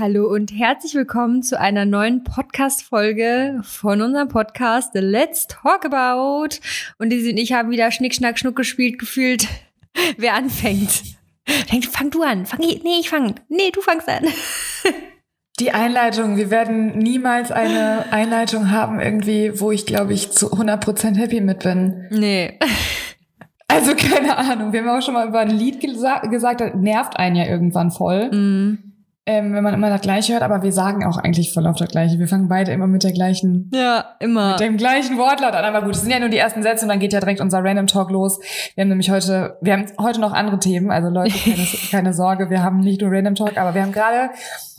Hallo und herzlich willkommen zu einer neuen Podcast-Folge von unserem Podcast The Let's Talk About. Und die und ich haben wieder Schnick, Schnack, Schnuck gespielt, gefühlt. Wer anfängt? Denk, fang du an. Fang ich, nee, ich fang. Nee, du fangst an. Die Einleitung, wir werden niemals eine Einleitung haben, irgendwie, wo ich, glaube ich, zu 100% happy mit bin. Nee. Also keine Ahnung, wir haben auch schon mal über ein Lied gesa gesagt, das nervt einen ja irgendwann voll. Mm ähm, wenn man immer das Gleiche hört, aber wir sagen auch eigentlich voll auf das Gleiche. Wir fangen beide immer mit der gleichen, ja, immer. mit dem gleichen Wortlaut an. Aber gut, es sind ja nur die ersten Sätze und dann geht ja direkt unser Random Talk los. Wir haben nämlich heute, wir haben heute noch andere Themen, also Leute, keine, keine Sorge, wir haben nicht nur Random Talk, aber wir haben gerade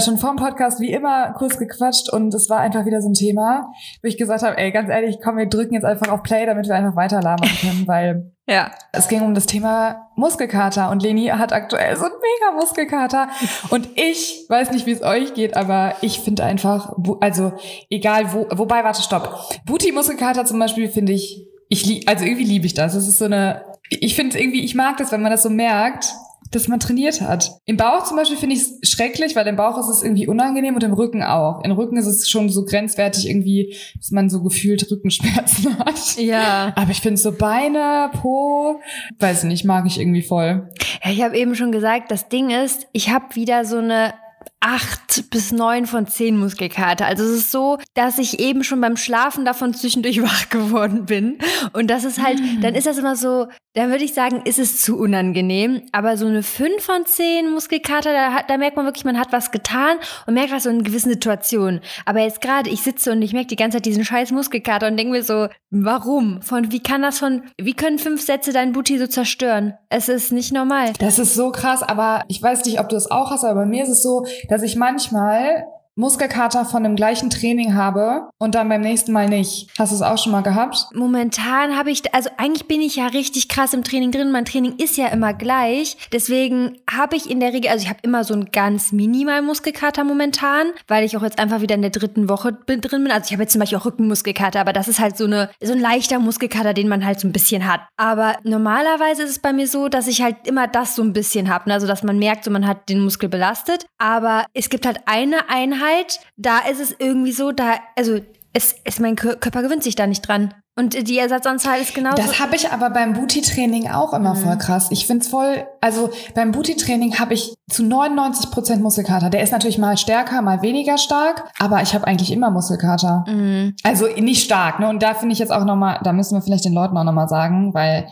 schon vorm Podcast wie immer kurz gequatscht und es war einfach wieder so ein Thema, wo ich gesagt habe, ey, ganz ehrlich, komm, wir drücken jetzt einfach auf Play, damit wir einfach weiter labern können, weil ja. Es ging um das Thema Muskelkater und Leni hat aktuell so einen mega Muskelkater und ich weiß nicht, wie es euch geht, aber ich finde einfach, also egal wo, wobei, warte, stopp. Booty-Muskelkater zum Beispiel finde ich, ich lieb, also irgendwie liebe ich das. Das ist so eine, ich finde irgendwie, ich mag das, wenn man das so merkt, dass man trainiert hat. Im Bauch zum Beispiel finde ich es schrecklich, weil im Bauch ist es irgendwie unangenehm und im Rücken auch. Im Rücken ist es schon so grenzwertig irgendwie, dass man so gefühlt Rückenschmerzen hat. Ja. Aber ich finde so Beine, Po, weiß nicht, mag ich irgendwie voll. Ja, ich habe eben schon gesagt, das Ding ist, ich habe wieder so eine acht bis neun von zehn Muskelkater. Also es ist so, dass ich eben schon beim Schlafen davon zwischendurch wach geworden bin. Und das ist halt, mm. dann ist das immer so, dann würde ich sagen, ist es zu unangenehm. Aber so eine fünf von zehn Muskelkater, da, da merkt man wirklich, man hat was getan und merkt was so in gewissen Situationen. Aber jetzt gerade, ich sitze und ich merke die ganze Zeit diesen scheiß Muskelkater und denke mir so, warum? Von wie kann das von, wie können fünf Sätze dein Booty so zerstören? Es ist nicht normal. Das ist so krass, aber ich weiß nicht, ob du es auch hast, aber bei mir ist es so, dass ich manchmal Muskelkater von dem gleichen Training habe und dann beim nächsten Mal nicht. Hast du es auch schon mal gehabt? Momentan habe ich, also eigentlich bin ich ja richtig krass im Training drin. Mein Training ist ja immer gleich. Deswegen habe ich in der Regel, also ich habe immer so einen ganz minimal Muskelkater momentan, weil ich auch jetzt einfach wieder in der dritten Woche drin bin. Also ich habe jetzt zum Beispiel auch Rückenmuskelkater, aber das ist halt so eine, so ein leichter Muskelkater, den man halt so ein bisschen hat. Aber normalerweise ist es bei mir so, dass ich halt immer das so ein bisschen habe. Ne? Also dass man merkt, so man hat den Muskel belastet. Aber es gibt halt eine Einheit, Einheit, da ist es irgendwie so, da, also es, es, mein Körper gewöhnt sich da nicht dran. Und die Ersatzanzahl ist genauso. Das habe ich aber beim Booty-Training auch immer mhm. voll krass. Ich find's voll, also beim Booty-Training habe ich zu 99 Prozent Muskelkater. Der ist natürlich mal stärker, mal weniger stark, aber ich habe eigentlich immer Muskelkater. Mhm. Also nicht stark, ne? Und da finde ich jetzt auch nochmal, da müssen wir vielleicht den Leuten auch nochmal sagen, weil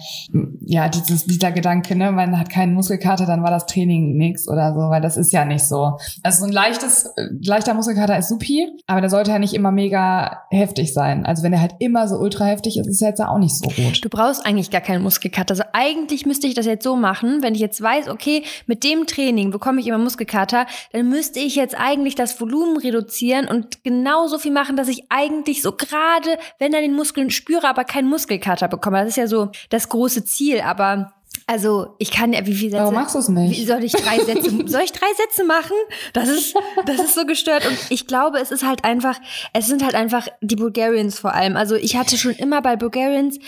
ja, dieses, dieser Gedanke, ne, man hat keinen Muskelkater, dann war das Training nix oder so, weil das ist ja nicht so. Also so ein leichtes, leichter Muskelkater ist supi, aber der sollte ja nicht immer mega heftig sein. Also wenn der halt immer so ultra heftig ist, es jetzt auch nicht so gut. Du brauchst eigentlich gar keinen Muskelkater. Also eigentlich müsste ich das jetzt so machen, wenn ich jetzt weiß, okay, mit dem Training bekomme ich immer Muskelkater, dann müsste ich jetzt eigentlich das Volumen reduzieren und genauso viel machen, dass ich eigentlich so gerade, wenn er den Muskeln spüre, aber keinen Muskelkater bekomme. Das ist ja so das große Ziel, aber also ich kann ja, wie viele Sätze? Warum machst du es nicht? Wie soll ich drei Sätze? soll ich drei Sätze machen? Das ist, das ist so gestört. Und ich glaube, es ist halt einfach, es sind halt einfach die Bulgarians vor allem. Also ich hatte schon immer bei Bulgarians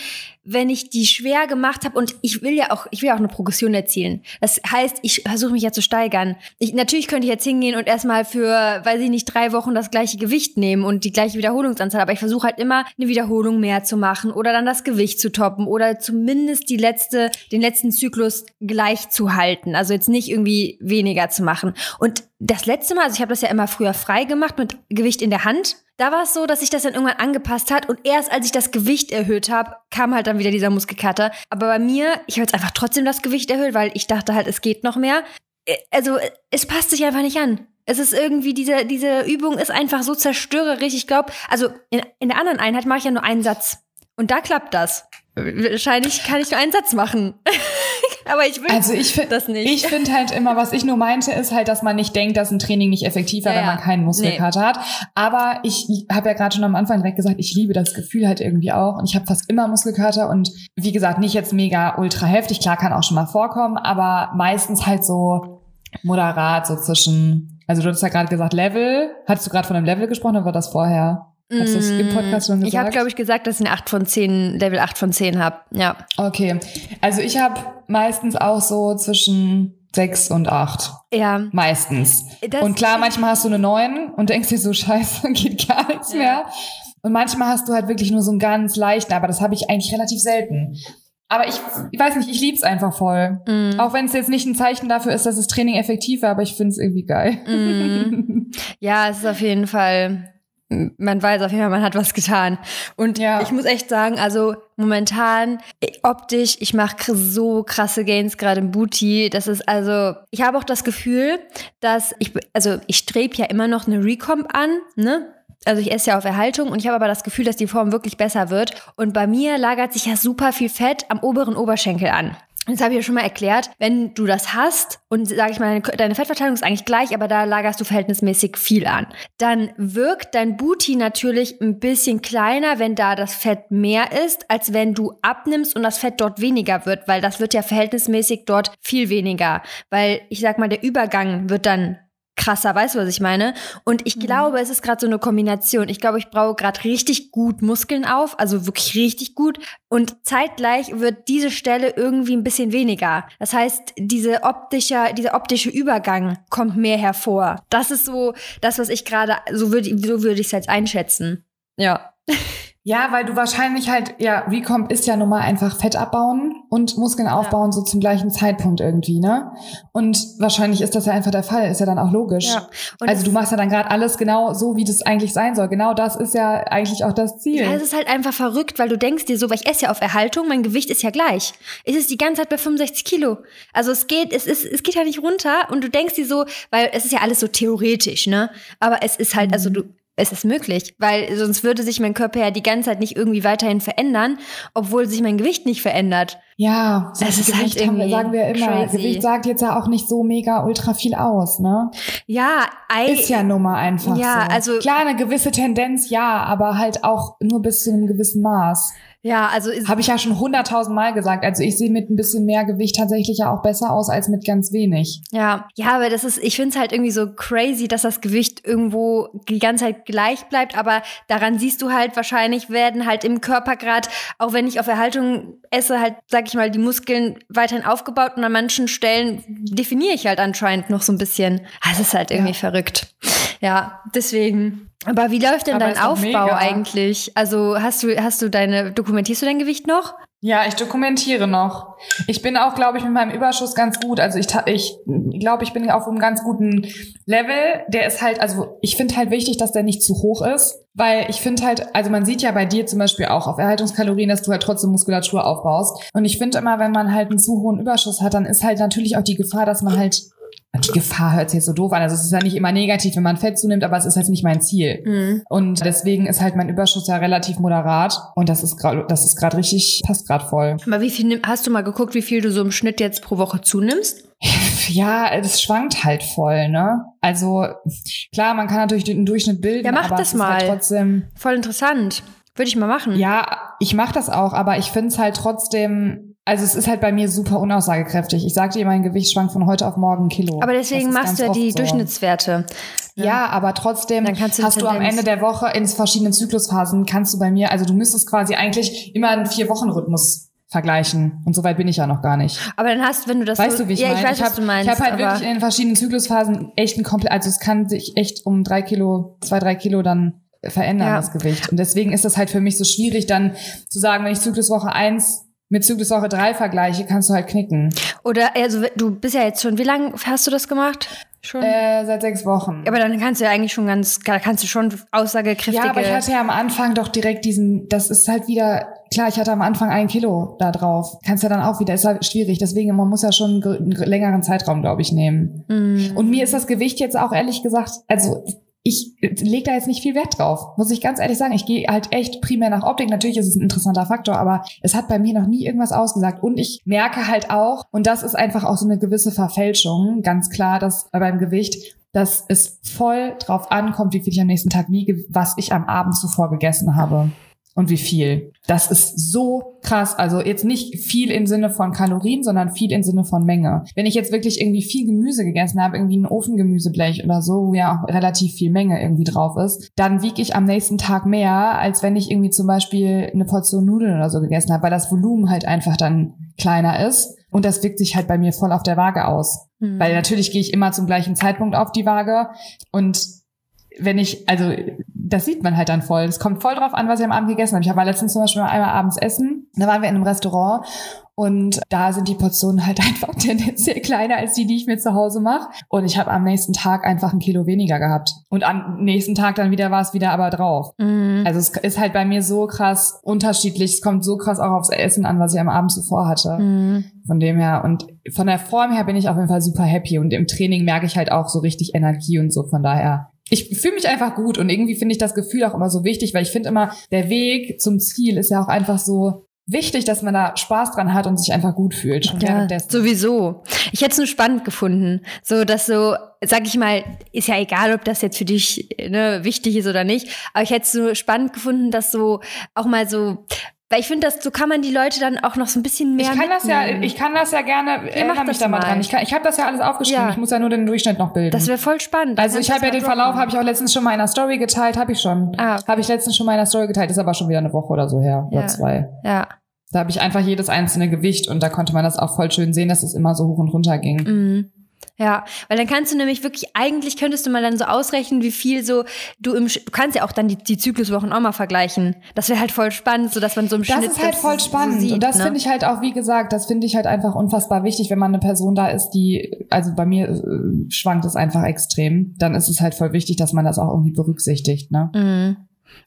wenn ich die schwer gemacht habe und ich will ja auch, ich will ja auch eine Progression erzielen. Das heißt, ich versuche mich ja zu steigern. Ich, natürlich könnte ich jetzt hingehen und erstmal für, weiß ich nicht, drei Wochen das gleiche Gewicht nehmen und die gleiche Wiederholungsanzahl, aber ich versuche halt immer eine Wiederholung mehr zu machen oder dann das Gewicht zu toppen oder zumindest die letzte, den letzten Zyklus gleich zu halten. Also jetzt nicht irgendwie weniger zu machen. Und das letzte Mal, also ich habe das ja immer früher frei gemacht mit Gewicht in der Hand da war es so, dass sich das dann irgendwann angepasst hat und erst als ich das Gewicht erhöht habe, kam halt dann wieder dieser Muskelkater. Aber bei mir, ich habe jetzt einfach trotzdem das Gewicht erhöht, weil ich dachte halt, es geht noch mehr. Äh, also es passt sich einfach nicht an. Es ist irgendwie, diese, diese Übung ist einfach so zerstörerisch. Ich glaube, also in, in der anderen Einheit mache ich ja nur einen Satz. Und da klappt das. Wahrscheinlich kann ich nur einen Satz machen. Aber ich will also ich das nicht. Ich finde halt immer, was ich nur meinte, ist halt, dass man nicht denkt, dass ein Training nicht effektiv war, ja, wenn man keinen Muskelkater nee. hat. Aber ich habe ja gerade schon am Anfang direkt gesagt, ich liebe das Gefühl halt irgendwie auch. Und ich habe fast immer Muskelkater und wie gesagt, nicht jetzt mega ultra heftig. Klar, kann auch schon mal vorkommen, aber meistens halt so moderat, so zwischen, also du hast ja gerade gesagt Level. Hattest du gerade von einem Level gesprochen oder war das vorher? Hast du das im Podcast schon gesagt? Ich habe, glaube ich, gesagt, dass ich eine 8 von 10, Level 8 von 10 habe. Ja. Okay. Also ich habe meistens auch so zwischen sechs und acht. Ja. Meistens. Das- und klar, manchmal hast du eine neun und denkst dir so, scheiße, geht gar nichts Ja. mehr. Und manchmal hast du halt wirklich nur so einen ganz leichten, aber das habe ich eigentlich relativ selten. Aber ich, ich weiß nicht, ich lieb's einfach voll. Mm. Auch wenn es jetzt nicht ein Zeichen dafür ist, dass das Training effektiv war, aber ich find's irgendwie geil. Mhm. Ja, es ist auf jeden Fall, man weiß auf jeden Fall, man hat was getan. Und Ja. ich muss echt sagen, also momentan optisch, ich mache so krasse Gains gerade im Booty. Das ist also, ich habe auch das Gefühl, dass ich, also ich strebe ja immer noch eine Recomp an, ne? Also ich esse ja auf Erhaltung und ich habe aber das Gefühl, dass die Form wirklich besser wird. Und bei mir lagert sich ja super viel Fett am oberen Oberschenkel an. Das habe ich ja schon mal erklärt. Wenn du das hast und sage ich mal, deine, Fettverteilung ist eigentlich gleich, aber da lagerst du verhältnismäßig viel an, dann wirkt dein Booty natürlich ein bisschen kleiner, wenn da das Fett mehr ist, als wenn du abnimmst und das Fett dort weniger wird, weil das wird ja verhältnismäßig dort viel weniger. Weil ich sag mal, der Übergang wird dann krasser, weißt du, was ich meine? Und ich glaube, es ist gerade so eine Kombination. Ich glaube, ich baue gerade richtig gut Muskeln auf, also wirklich richtig gut. Und zeitgleich wird diese Stelle irgendwie ein bisschen weniger. Das heißt, diese optische, dieser optische Übergang kommt mehr hervor. Das ist so das, was ich gerade, so würde so würde ich es jetzt einschätzen. Ja. Ja, weil du wahrscheinlich halt, ja, Recomp ist ja nun mal einfach Fett abbauen und Muskeln aufbauen, so zum gleichen Zeitpunkt irgendwie, ne? Und wahrscheinlich ist das ja einfach der Fall, ist ja dann auch logisch. Ja. Und also es- du machst ja dann gerade alles genau so, wie das eigentlich sein soll. Genau das ist ja eigentlich auch das Ziel. Ja, es ist halt einfach verrückt, weil du denkst dir so, weil ich esse ja auf Erhaltung, mein Gewicht ist ja gleich. Es ist die ganze Zeit bei 65 Kilo. Also es geht, es ist, es geht ja nicht runter und du denkst dir so, weil es ist ja alles so theoretisch, ne? Aber es ist halt, also du, es ist möglich, weil sonst würde sich mein Körper ja die ganze Zeit nicht irgendwie weiterhin verändern, obwohl sich mein Gewicht nicht verändert. ja, Es das ist halt Gewicht haben wir, irgendwie sagen wir immer. crazy. Gewicht sagt jetzt ja auch nicht so mega ultra viel aus, ne? Ja, ei, Ist ja nun mal einfach Ja, so. also- Klar, eine gewisse Tendenz, ja, aber halt auch nur bis zu einem gewissen Maß. Ja, also ist, Habe ich ja schon hunderttausend Mal gesagt. Also ich sehe mit ein bisschen mehr Gewicht tatsächlich ja auch besser aus als mit ganz wenig. Ja, ja, aber das ist, ich finde es halt irgendwie so crazy, dass das Gewicht irgendwo die ganze Zeit gleich bleibt, aber daran siehst du halt, wahrscheinlich werden halt im Körper gerade, auch wenn ich auf Erhaltung esse, halt, sag ich mal, die Muskeln weiterhin aufgebaut und an manchen Stellen definiere ich halt anscheinend noch so ein bisschen. Ah, Es ist halt irgendwie Ja. verrückt. Ja, deswegen. Aber wie läuft denn Aber dein Aufbau mega. eigentlich? Also hast du, hast du deine, dokumentierst du dein Gewicht noch? Ja, ich dokumentiere noch. Ich bin auch, glaube ich, mit meinem Überschuss ganz gut. Also ich, ich glaube, ich bin auf einem ganz guten Level. Der ist halt, also ich finde halt wichtig, dass der nicht zu hoch ist, weil ich finde halt, also man sieht ja bei dir zum Beispiel auch auf Erhaltungskalorien, dass du halt trotzdem Muskulatur aufbaust. Und ich finde immer, wenn man halt einen zu hohen Überschuss hat, dann ist halt natürlich auch die Gefahr, dass man halt die Gefahr hört sich jetzt so doof an. Also es ist ja nicht immer negativ, wenn man Fett zunimmt, aber es ist halt nicht mein Ziel. Mhm. Und deswegen ist halt mein Überschuss ja relativ moderat und das ist gerade das ist gerade richtig passt gerade voll. Aber wie viel hast du mal geguckt, wie viel du so im Schnitt jetzt pro Woche zunimmst? Ja, das schwankt halt voll, ne? Also klar, man kann natürlich den Durchschnitt bilden, Ja, mach aber das es halt mal. trotzdem Voll interessant. Würde ich mal machen. ja, ich mache das auch, aber ich finde es halt trotzdem also es ist halt bei mir super unaussagekräftig. Ich sag dir, mein Gewicht schwankt von heute auf morgen ein Kilo. Aber deswegen machst du ja die so. Durchschnittswerte. Ja, aber trotzdem Dann kannst du hast du am Tendenz- Ende der Woche in verschiedenen Zyklusphasen kannst du bei mir, also du müsstest quasi eigentlich immer einen Vier-Wochen-Rhythmus vergleichen. Und so weit bin ich ja noch gar nicht. Aber dann hast, wenn du das Weißt so, du, wie ich ja, meine? ich weiß, was hab, du meinst. Ich habe halt aber wirklich in den verschiedenen Zyklusphasen echt ein komplett, also es kann sich echt um drei Kilo, zwei, drei Kilo dann verändern, Ja. das Gewicht. Und deswegen ist das halt für mich so schwierig, dann zu sagen, wenn ich Zykluswoche eins mit Zykluswoche drei vergleiche, kannst du halt knicken. oder also du bist ja jetzt schon, wie lange hast du das gemacht? Schon? Äh, seit sechs Wochen. aber dann kannst du ja eigentlich schon ganz, da kannst du schon aussagekräftige. Ja, aber ich hatte ja am Anfang doch direkt diesen, das ist halt wieder, klar, ich hatte am Anfang ein Kilo da drauf. Kannst ja dann auch wieder, ist halt schwierig. Deswegen, man muss ja schon einen längeren Zeitraum, glaube ich, nehmen. Mm. Und mir ist das Gewicht jetzt auch ehrlich gesagt, also ich lege da jetzt nicht viel Wert drauf, muss ich ganz ehrlich sagen. Ich gehe halt echt primär nach Optik. Natürlich ist es ein interessanter Faktor, aber es hat bei mir noch nie irgendwas ausgesagt. Und ich merke halt auch, und das ist einfach auch so eine gewisse Verfälschung, ganz klar, dass beim Gewicht, dass es voll drauf ankommt, wie viel ich am nächsten Tag wiege, was ich am Abend zuvor gegessen habe. Und wie viel. Das ist so krass. Also jetzt nicht viel im Sinne von Kalorien, sondern viel im Sinne von Menge. Wenn ich jetzt wirklich irgendwie viel Gemüse gegessen habe, irgendwie ein Ofengemüseblech oder so, wo ja auch relativ viel Menge irgendwie drauf ist, dann wiege ich am nächsten Tag mehr, als wenn ich irgendwie zum Beispiel eine Portion Nudeln oder so gegessen habe, weil das Volumen halt einfach dann kleiner ist. Und das wirkt sich halt bei mir voll auf der Waage aus. Mhm. Weil natürlich gehe ich immer zum gleichen Zeitpunkt auf die Waage und wenn ich, also das sieht man halt dann voll. Es kommt voll drauf an, was ich am Abend gegessen habe. Ich war letztens zum Beispiel einmal abends essen. Da waren wir in einem Restaurant und da sind die Portionen halt einfach tendenziell kleiner als die, die ich mir zu Hause mache. Und ich habe am nächsten Tag einfach ein Kilo weniger gehabt. Und am nächsten Tag dann wieder war es wieder aber drauf. Mhm. Also es ist halt bei mir so krass unterschiedlich. Es kommt so krass auch aufs Essen an, was ich am Abend zuvor hatte. Mhm. Von dem her. Und von der Form her bin ich auf jeden Fall super happy. Und im Training merke ich halt auch so richtig Energie und so. Von daher ich fühle mich einfach gut und irgendwie finde ich das Gefühl auch immer so wichtig, weil ich finde immer, der Weg zum Ziel ist ja auch einfach so wichtig, dass man da Spaß dran hat und sich einfach gut fühlt. Schon ja, sowieso. Ich hätte es nur spannend gefunden, so dass so, sag ich mal, ist ja egal, ob das jetzt für dich ne, wichtig ist oder nicht, aber ich hätte es so spannend gefunden, dass so auch mal so weil ich finde, so kann man die Leute dann auch noch so ein bisschen mehr. Ich kann das ja, ich kann das ja gerne. Ihr macht mich da mal dran. Ich, kann, ich habe das ja alles aufgeschrieben. Ja. Ich muss ja nur den Durchschnitt noch bilden. Das wäre voll spannend. Also ich habe ja den Verlauf, habe ich auch letztens schon mal in einer Story geteilt, habe ich schon. Ah. Habe ich letztens schon mal in einer Story geteilt. Ist aber schon wieder eine Woche oder so her ja. oder zwei. Ja. Da habe ich einfach jedes einzelne Gewicht und da konnte man das auch voll schön sehen, dass es immer so hoch und runter ging. Mhm. Ja, weil dann kannst du nämlich wirklich, eigentlich könntest du mal dann so ausrechnen, wie viel so du im, du kannst ja auch dann die, die Zykluswochen auch mal vergleichen. Das wäre halt voll spannend, so dass man so im das Schnitt. Das ist halt voll spannend. Sieht, und das ne? finde ich halt auch, wie gesagt, das finde ich halt einfach unfassbar wichtig, wenn man eine Person da ist, die, also bei mir äh, schwankt es einfach extrem, dann ist es halt voll wichtig, dass man das auch irgendwie berücksichtigt, ne? Mhm.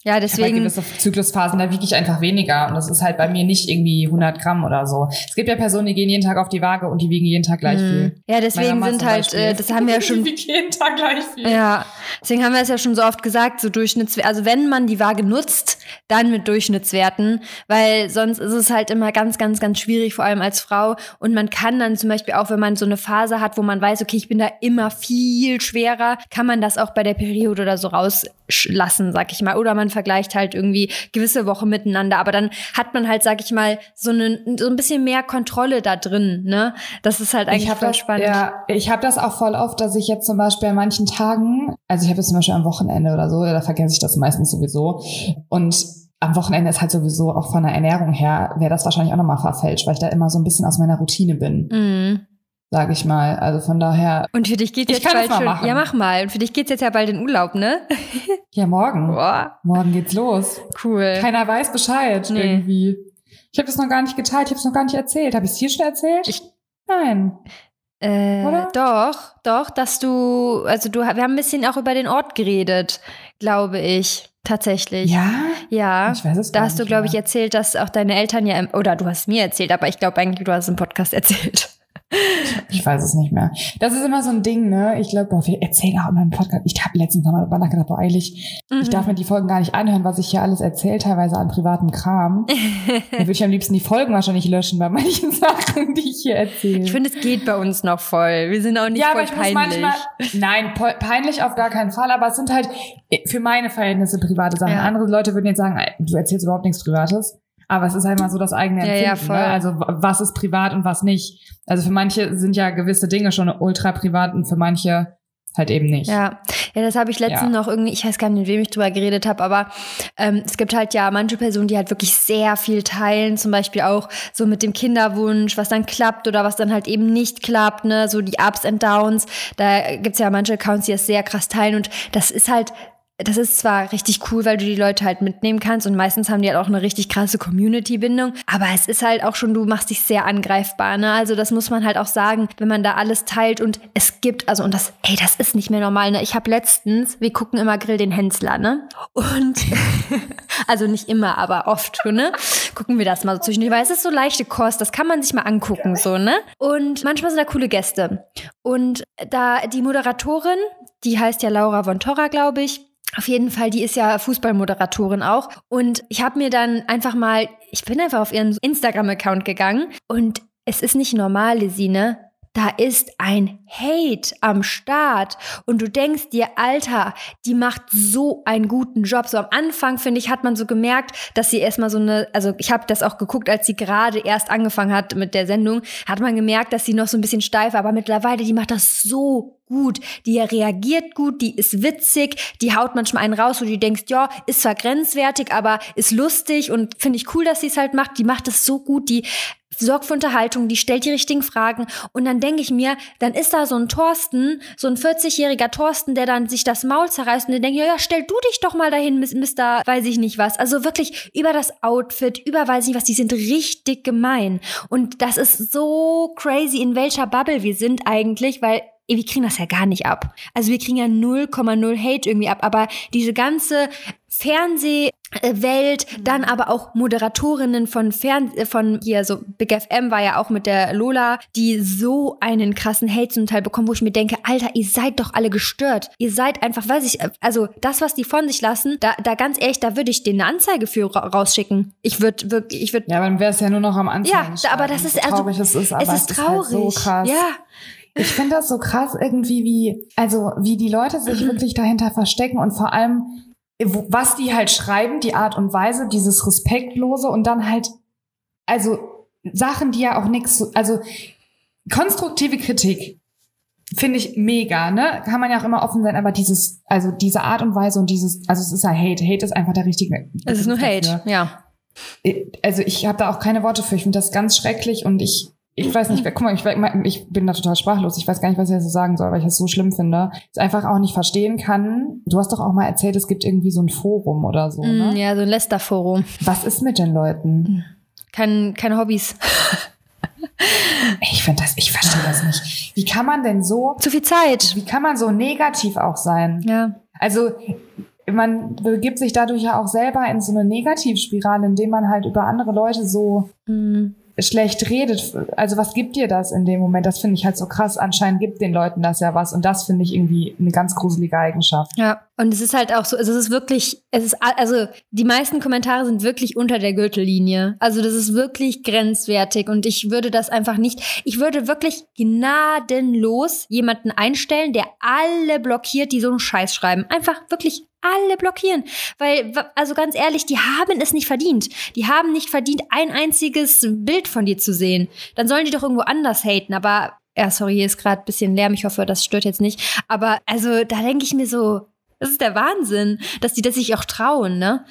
Ja, deswegen. Ich gewisse Zyklusphasen, da wiege ich einfach weniger. Und das ist halt bei mir nicht irgendwie 100 Gramm oder so. Es gibt ja Personen, die gehen jeden Tag auf die Waage und die wiegen jeden Tag gleich mhm. viel. Ja, deswegen sind halt, äh, das haben wir ja schon. Die jeden Tag gleich viel. Ja, deswegen haben wir es ja schon so oft gesagt, so Durchschnittswerte. Also wenn man die Waage nutzt, dann mit Durchschnittswerten, weil sonst ist es halt immer ganz, ganz, ganz schwierig, vor allem als Frau. Und man kann dann zum Beispiel auch, wenn man so eine Phase hat, wo man weiß, okay, ich bin da immer viel schwerer, kann man das auch bei der Periode oder so rauslassen, sag ich mal. Oder man vergleicht halt irgendwie gewisse Wochen miteinander. Aber dann hat man halt, sag ich mal, so, eine, so ein bisschen mehr Kontrolle da drin. Ne? Das ist halt eigentlich voll das, spannend. Ja, ich habe das auch voll oft, dass ich jetzt zum Beispiel an manchen Tagen, also ich habe jetzt zum Beispiel am Wochenende oder so, da vergesse ich das meistens sowieso. Und am Wochenende ist halt sowieso auch von der Ernährung her, wäre das wahrscheinlich auch nochmal verfälscht, weil ich da immer so ein bisschen aus meiner Routine bin. Mm sage ich mal. Also von daher. Und für dich geht jetzt bald schon. Machen. Ja, mach mal. Und für dich geht's jetzt ja bald in Urlaub, ne? ja, morgen. Boah. Morgen geht's los. Cool. Keiner weiß Bescheid nee. irgendwie. Ich habe das noch gar nicht geteilt, ich habe es noch gar nicht erzählt. Habe ich es hier schon erzählt? Ich, Nein. Äh, Oder? Doch, doch, dass du, also du, wir haben ein bisschen auch über den Ort geredet, glaube ich. Tatsächlich. Ja? Ja. Ich weiß es Da hast du, glaube ich, erzählt, dass auch deine Eltern ja, oder du hast mir erzählt, aber ich glaube eigentlich, du hast im Podcast erzählt. Ich weiß es nicht mehr. Das ist immer so ein Ding, ne? Ich glaube, wir erzählen auch in meinem Podcast. Ich habe letztens nochmal darüber nachgedacht, boah, eilig. Mhm. Ich darf mir die Folgen gar nicht anhören, was ich hier alles erzähle, teilweise an privatem Kram. da würde ich am liebsten die Folgen wahrscheinlich löschen bei manchen Sachen, die ich hier erzähle. Ich finde, es geht bei uns noch voll. Wir sind auch nicht ja, voll aber ich peinlich. Muss manchmal, nein, peinlich auf gar keinen Fall, aber es sind halt für meine Verhältnisse private Sachen. Ja. Andere Leute würden jetzt sagen, du erzählst überhaupt nichts Privates. Aber es ist halt mal so das eigene Empfinden. Ja, ja, voll. Ne? Also was ist privat und was nicht. Also für manche sind ja gewisse Dinge schon ultra privat und für manche halt eben nicht. Ja, ja, das habe ich letztens ja. noch irgendwie, ich weiß gar nicht, mit wem ich drüber geredet habe, aber ähm, es gibt halt ja manche Personen, die halt wirklich sehr viel teilen, zum Beispiel auch so mit dem Kinderwunsch, was dann klappt oder was dann halt eben nicht klappt, ne, so die Ups and Downs. Da gibt's ja manche Accounts, die das sehr krass teilen und das ist halt das ist zwar richtig cool, weil du die Leute halt mitnehmen kannst und meistens haben die halt auch eine richtig krasse Community-Bindung, aber es ist halt auch schon, du machst dich sehr angreifbar, ne? Also das muss man halt auch sagen, wenn man da alles teilt und es gibt, also und das, ey, das ist nicht mehr normal, ne? Ich habe letztens, wir gucken immer Grill den Hensler, ne? Und, also nicht immer, aber oft, ne? Gucken wir das mal so zwischendurch, weil es ist so leichte Kost, das kann man sich mal angucken, so, ne? Und manchmal sind da coole Gäste. Und da die Moderatorin, die heißt ja Laura von Torra, glaube ich, auf jeden Fall, die ist ja Fußballmoderatorin auch. Und ich habe mir dann einfach mal, ich bin einfach auf ihren Instagram-Account gegangen und es ist nicht normal, Lesine. Da ist ein Hate am Start und du denkst dir, Alter, die macht so einen guten Job. So am Anfang, finde ich, hat man so gemerkt, dass sie erstmal so eine, also ich habe das auch geguckt, als sie gerade erst angefangen hat mit der Sendung, hat man gemerkt, dass sie noch so ein bisschen steif war, aber mittlerweile, die macht das so gut. Die reagiert gut, die ist witzig, die haut manchmal einen raus, wo du denkst, ja, ist zwar grenzwertig, aber ist lustig und finde ich cool, dass sie es halt macht. Die macht es so gut, die sorgt für Unterhaltung, die stellt die richtigen Fragen und dann denke ich mir, dann ist da so ein Thorsten, so ein 40-jähriger Thorsten, der dann sich das Maul zerreißt und der denkt, ja, ja, stell du dich doch mal dahin, Mister, weiß ich nicht was. Also wirklich über das Outfit, über weiß ich nicht was, die sind richtig gemein und das ist so crazy, in welcher Bubble wir sind eigentlich, weil wir kriegen das ja gar nicht ab. Also wir kriegen ja 0,0 Hate irgendwie ab, aber diese ganze Fernsehwelt, dann aber auch Moderatorinnen von Fern von hier so Big FM war ja auch mit der Lola, die so einen krassen Hate zum Teil bekommen, wo ich mir denke, Alter, ihr seid doch alle gestört. Ihr seid einfach, weiß ich, also das, was die von sich lassen, da, da ganz ehrlich, da würde ich denen eine Anzeige für rausschicken. Ich würde wirklich, ich würde. Ja, dann wäre es ja nur noch am Anzeigen. Ja, aber das ist also, traurig es ist, aber es ist traurig. Ist halt so krass. Ja. Ich finde das so krass irgendwie, wie, also wie die Leute sich wirklich dahinter verstecken und vor allem, was die halt schreiben, die Art und Weise, dieses Respektlose und dann halt, also Sachen, die ja auch nichts, also konstruktive Kritik finde ich mega, ne? Kann man ja auch immer offen sein, aber dieses, also diese Art und Weise und dieses, also es ist ja Hate. Hate ist einfach der richtige. Es ist nur Hate, ja. Also ich habe da auch keine Worte für. Ich finde das ganz schrecklich und ich ich weiß nicht, guck mal, ich, ich bin da total sprachlos. Ich weiß gar nicht, was ich jetzt so sagen soll, weil ich das so schlimm finde. Ich einfach auch nicht verstehen kann. Du hast doch auch mal erzählt, es gibt irgendwie so ein Forum oder so, ne? Mm, ja, so ein Lester-Forum. Was ist mit den Leuten? Kein, keine Hobbys. ich finde das, ich verstehe das nicht. Wie kann man denn so. Zu viel Zeit. Wie kann man so negativ auch sein? Ja. Also, man begibt sich dadurch ja auch selber in so eine Negativspirale, indem man halt über andere Leute so. Mm schlecht redet. Also was gibt dir das in dem Moment? Das finde ich halt so krass. Anscheinend gibt den Leuten das ja was. Und das finde ich irgendwie eine ganz gruselige Eigenschaft. Ja, und es ist halt auch so, also es ist wirklich, es ist, also die meisten Kommentare sind wirklich unter der Gürtellinie. Also das ist wirklich grenzwertig. Und ich würde das einfach nicht, ich würde wirklich gnadenlos jemanden einstellen, der alle blockiert, die so einen Scheiß schreiben. Einfach wirklich alle blockieren. Weil, also ganz ehrlich, die haben es nicht verdient. Die haben nicht verdient, ein einziges Bild von dir zu sehen. Dann sollen die doch irgendwo anders haten. Aber, ja, sorry, hier ist gerade ein bisschen Lärm. Ich hoffe, das stört jetzt nicht. Aber, also, da denke ich mir so, das ist der Wahnsinn, dass die das sich auch trauen, ne?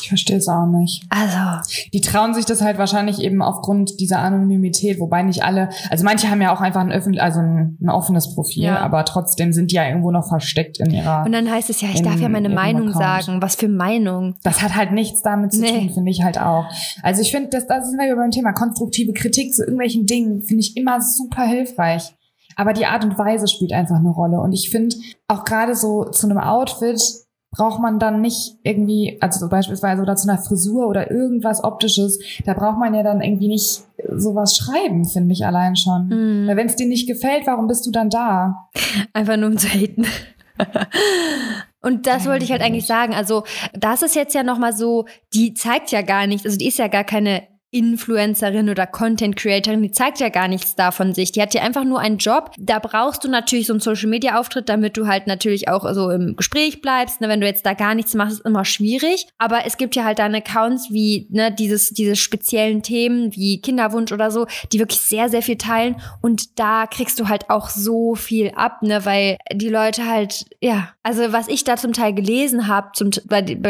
Ich verstehe es auch nicht. Also. Die trauen sich das halt wahrscheinlich eben aufgrund dieser Anonymität, wobei nicht alle, also manche haben ja auch einfach ein, öffentlich, also ein, ein offenes Profil, ja. aber trotzdem sind die ja irgendwo noch versteckt in ihrer. Und dann heißt es ja, ich in, darf ja meine Meinung Account. sagen. Was für Meinung? Das hat halt nichts damit zu nee. tun, finde ich halt auch. Also ich finde, das, das sind wir beim Thema konstruktive Kritik zu irgendwelchen Dingen, finde ich immer super hilfreich. Aber die Art und Weise spielt einfach eine Rolle. Und ich finde auch gerade so zu einem Outfit, braucht man dann nicht irgendwie, also so beispielsweise oder zu einer Frisur oder irgendwas Optisches, da braucht man ja dann irgendwie nicht sowas schreiben, finde ich allein schon. Mm. Weil wenn es dir nicht gefällt, warum bist du dann da? Einfach nur um zu haten. Und das wollte ich halt eigentlich sagen. Also, das ist jetzt ja nochmal so, die zeigt ja gar nichts, also die ist ja gar keine Influencerin oder Content Creatorin, die zeigt ja gar nichts davon sich. Die hat ja einfach nur einen Job. Da brauchst du natürlich so einen Social Media Auftritt, damit du halt natürlich auch so im Gespräch bleibst. Ne, wenn du jetzt da gar nichts machst, ist immer schwierig. Aber es gibt ja halt dann Accounts wie ne, dieses, diese speziellen Themen wie Kinderwunsch oder so, die wirklich sehr, sehr viel teilen. Und da kriegst du halt auch so viel ab, ne, weil die Leute halt, ja, also was ich da zum Teil gelesen habe,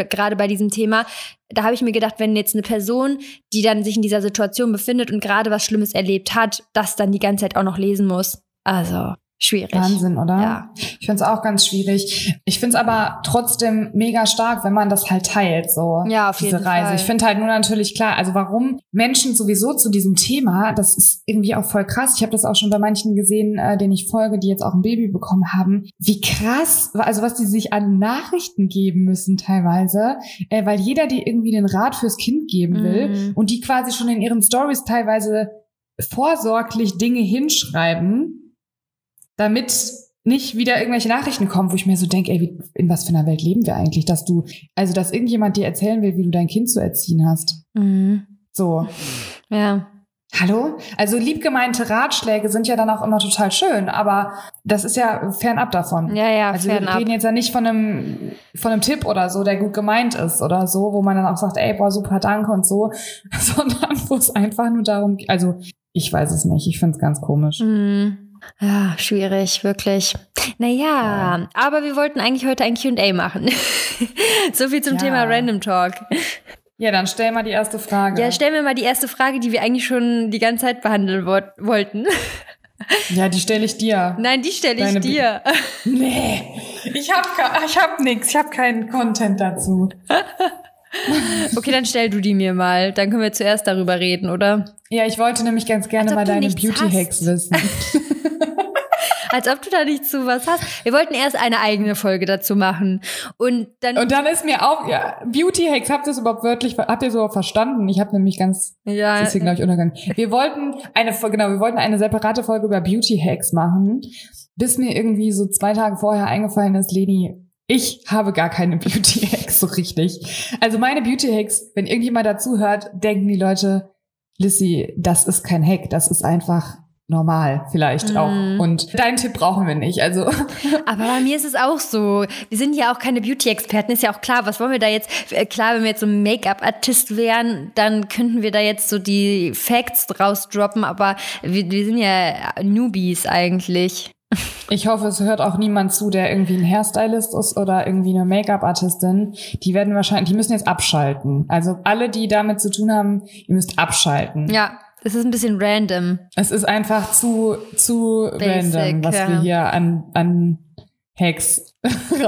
gerade bei diesem Thema, da habe ich mir gedacht, wenn jetzt eine Person, die dann sich in dieser Situation befindet und gerade was Schlimmes erlebt hat, das dann die ganze Zeit auch noch lesen muss. Also, Schwierig. Wahnsinn, oder? Ja. Ich finde es auch ganz schwierig. Ich finde es aber trotzdem mega stark, wenn man das halt teilt, so ja, auf diese jeden Reise. Fall. Ich finde halt nur natürlich klar, also warum Menschen sowieso zu diesem Thema, das ist irgendwie auch voll krass. Ich habe das auch schon bei manchen gesehen, äh, denen ich folge, die jetzt auch ein Baby bekommen haben. Wie krass, also was die sich an Nachrichten geben müssen teilweise, äh, weil jeder die irgendwie den Rat fürs Kind geben will mhm. und die quasi schon in ihren Stories teilweise vorsorglich Dinge hinschreiben damit nicht wieder irgendwelche Nachrichten kommen, wo ich mir so denke, ey, wie, in was für einer Welt leben wir eigentlich, dass du, also dass irgendjemand dir erzählen will, wie du dein Kind zu erziehen hast. Mhm. So. Ja. Hallo? Also liebgemeinte Ratschläge sind ja dann auch immer total schön, aber das ist ja fernab davon. Ja, ja, Also wir reden jetzt ja nicht von einem, von einem Tipp oder so, der gut gemeint ist oder so, wo man dann auch sagt, ey, boah, super, danke und so, sondern wo es einfach nur darum, also ich weiß es nicht, ich finde es ganz komisch. Mhm. Ja, schwierig, wirklich. Naja, ja. aber wir wollten eigentlich heute ein QA machen. so viel zum ja. Thema Random Talk. Ja, dann stell mal die erste Frage. Ja, stell mir mal die erste Frage, die wir eigentlich schon die ganze Zeit behandeln wo wollten. Ja, die stelle ich dir. Nein, die stelle ich dir. Be nee, ich habe ich hab nichts, ich habe keinen Content dazu. okay, dann stell du die mir mal. Dann können wir zuerst darüber reden, oder? Ja, ich wollte nämlich ganz gerne mal deine Beauty-Hacks wissen. Als ob du da nicht zu was hast. Wir wollten erst eine eigene Folge dazu machen. Und dann. Und dann ist mir auch, ja, Beauty Hacks, habt ihr es überhaupt wörtlich, habt ihr es überhaupt verstanden? Ich habe nämlich ganz, ja. ist hier, glaube ich, untergegangen. Wir wollten eine, genau, wir wollten eine separate Folge über Beauty Hacks machen, bis mir irgendwie so zwei Tage vorher eingefallen ist, Leni, ich habe gar keine Beauty Hacks so richtig. Also meine Beauty Hacks, wenn irgendjemand dazu hört, denken die Leute, Lissy, das ist kein Hack, das ist einfach normal vielleicht mm. auch. Mhm. Und deinen Tipp brauchen wir nicht. Also. Aber bei mir ist es auch so. Wir sind ja auch keine Beauty-Experten, ist ja auch klar. Was wollen wir da jetzt? Äh, klar, wenn wir jetzt so ein Make-up-Artist wären, dann könnten wir da jetzt so die Facts draus droppen, aber wir, wir sind ja Newbies eigentlich. Ich hoffe, es hört auch niemand zu, der irgendwie ein Hairstylist ist oder irgendwie eine Make-up-Artistin. Die werden wahrscheinlich, die müssen jetzt abschalten. Also alle, die damit zu tun haben, ihr müsst abschalten. Ja, es ist ein bisschen random. Es ist einfach zu, zu Basic, random, was ja. wir hier an, an Hacks.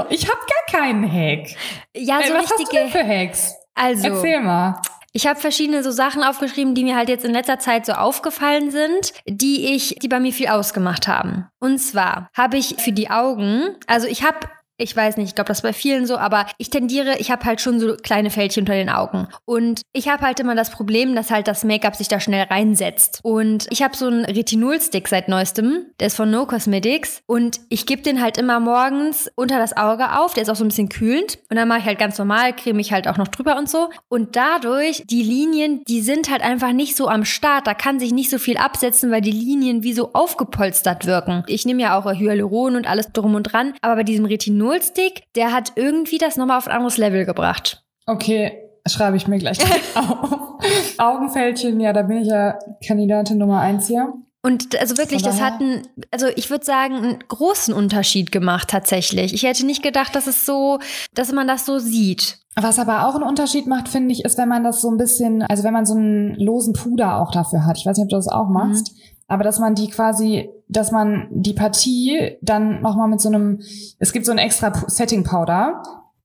ich habe gar keinen Hack. Ja, so Ey, was richtige. Hast du denn für Hacks? Also. Erzähl mal. Ich habe verschiedene so Sachen aufgeschrieben, die mir halt jetzt in letzter Zeit so aufgefallen sind, die ich, die bei mir viel ausgemacht haben. Und zwar habe ich für die Augen, also ich habe ich weiß nicht, ich glaube, das ist bei vielen so, aber ich tendiere, ich habe halt schon so kleine Fältchen unter den Augen. Und ich habe halt immer das Problem, dass halt das Make-up sich da schnell reinsetzt. Und ich habe so einen Retinol-Stick seit neuestem, der ist von No Cosmetics. Und ich gebe den halt immer morgens unter das Auge auf, der ist auch so ein bisschen kühlend. Und dann mache ich halt ganz normal, creme ich halt auch noch drüber und so. Und dadurch, die Linien, die sind halt einfach nicht so am Start. Da kann sich nicht so viel absetzen, weil die Linien wie so aufgepolstert wirken. Ich nehme ja auch Hyaluron und alles drum und dran. Aber bei diesem Retinol Nullstick, der hat irgendwie das nochmal auf ein anderes Level gebracht. Okay, schreibe ich mir gleich auf. Augenfältchen, ja, da bin ich ja Kandidatin Nummer eins hier. Und also wirklich, das hat einen, also ich würde sagen, einen großen Unterschied gemacht tatsächlich. Ich hätte nicht gedacht, dass es so, dass man das so sieht. Was aber auch einen Unterschied macht, finde ich, ist, wenn man das so ein bisschen, also wenn man so einen losen Puder auch dafür hat. Ich weiß nicht, ob du das auch machst. Mhm aber dass man die quasi, dass man die Partie dann nochmal mit so einem, es gibt so ein extra Setting Powder,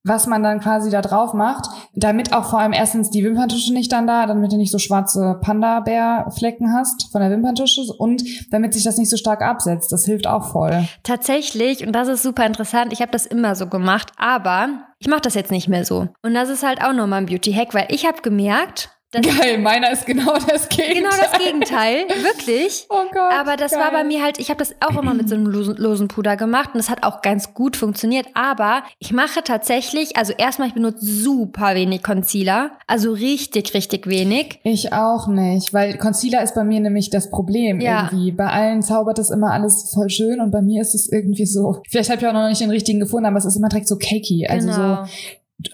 was man dann quasi da drauf macht, damit auch vor allem erstens die Wimperntusche nicht dann da, damit du nicht so schwarze Panda-Bär-Flecken hast von der Wimperntusche und damit sich das nicht so stark absetzt. Das hilft auch voll. Tatsächlich, und das ist super interessant, ich habe das immer so gemacht, aber ich mache das jetzt nicht mehr so. Und das ist halt auch nochmal ein Beauty-Hack, weil ich habe gemerkt, geil, meiner ist genau das Gegenteil. Genau das Gegenteil, wirklich. Oh Gott. Aber das geil. war bei mir halt, ich habe das auch immer mit so einem losen, losen Puder gemacht und das hat auch ganz gut funktioniert. Aber ich mache tatsächlich, also erstmal, ich benutze super wenig Concealer. Also richtig, richtig wenig. Ich auch nicht, weil Concealer ist bei mir nämlich das Problem ja. irgendwie. Bei allen zaubert das immer alles voll schön und bei mir ist es irgendwie so, vielleicht habe ich auch noch nicht den richtigen gefunden, aber es ist immer direkt so cakey. Also genau. so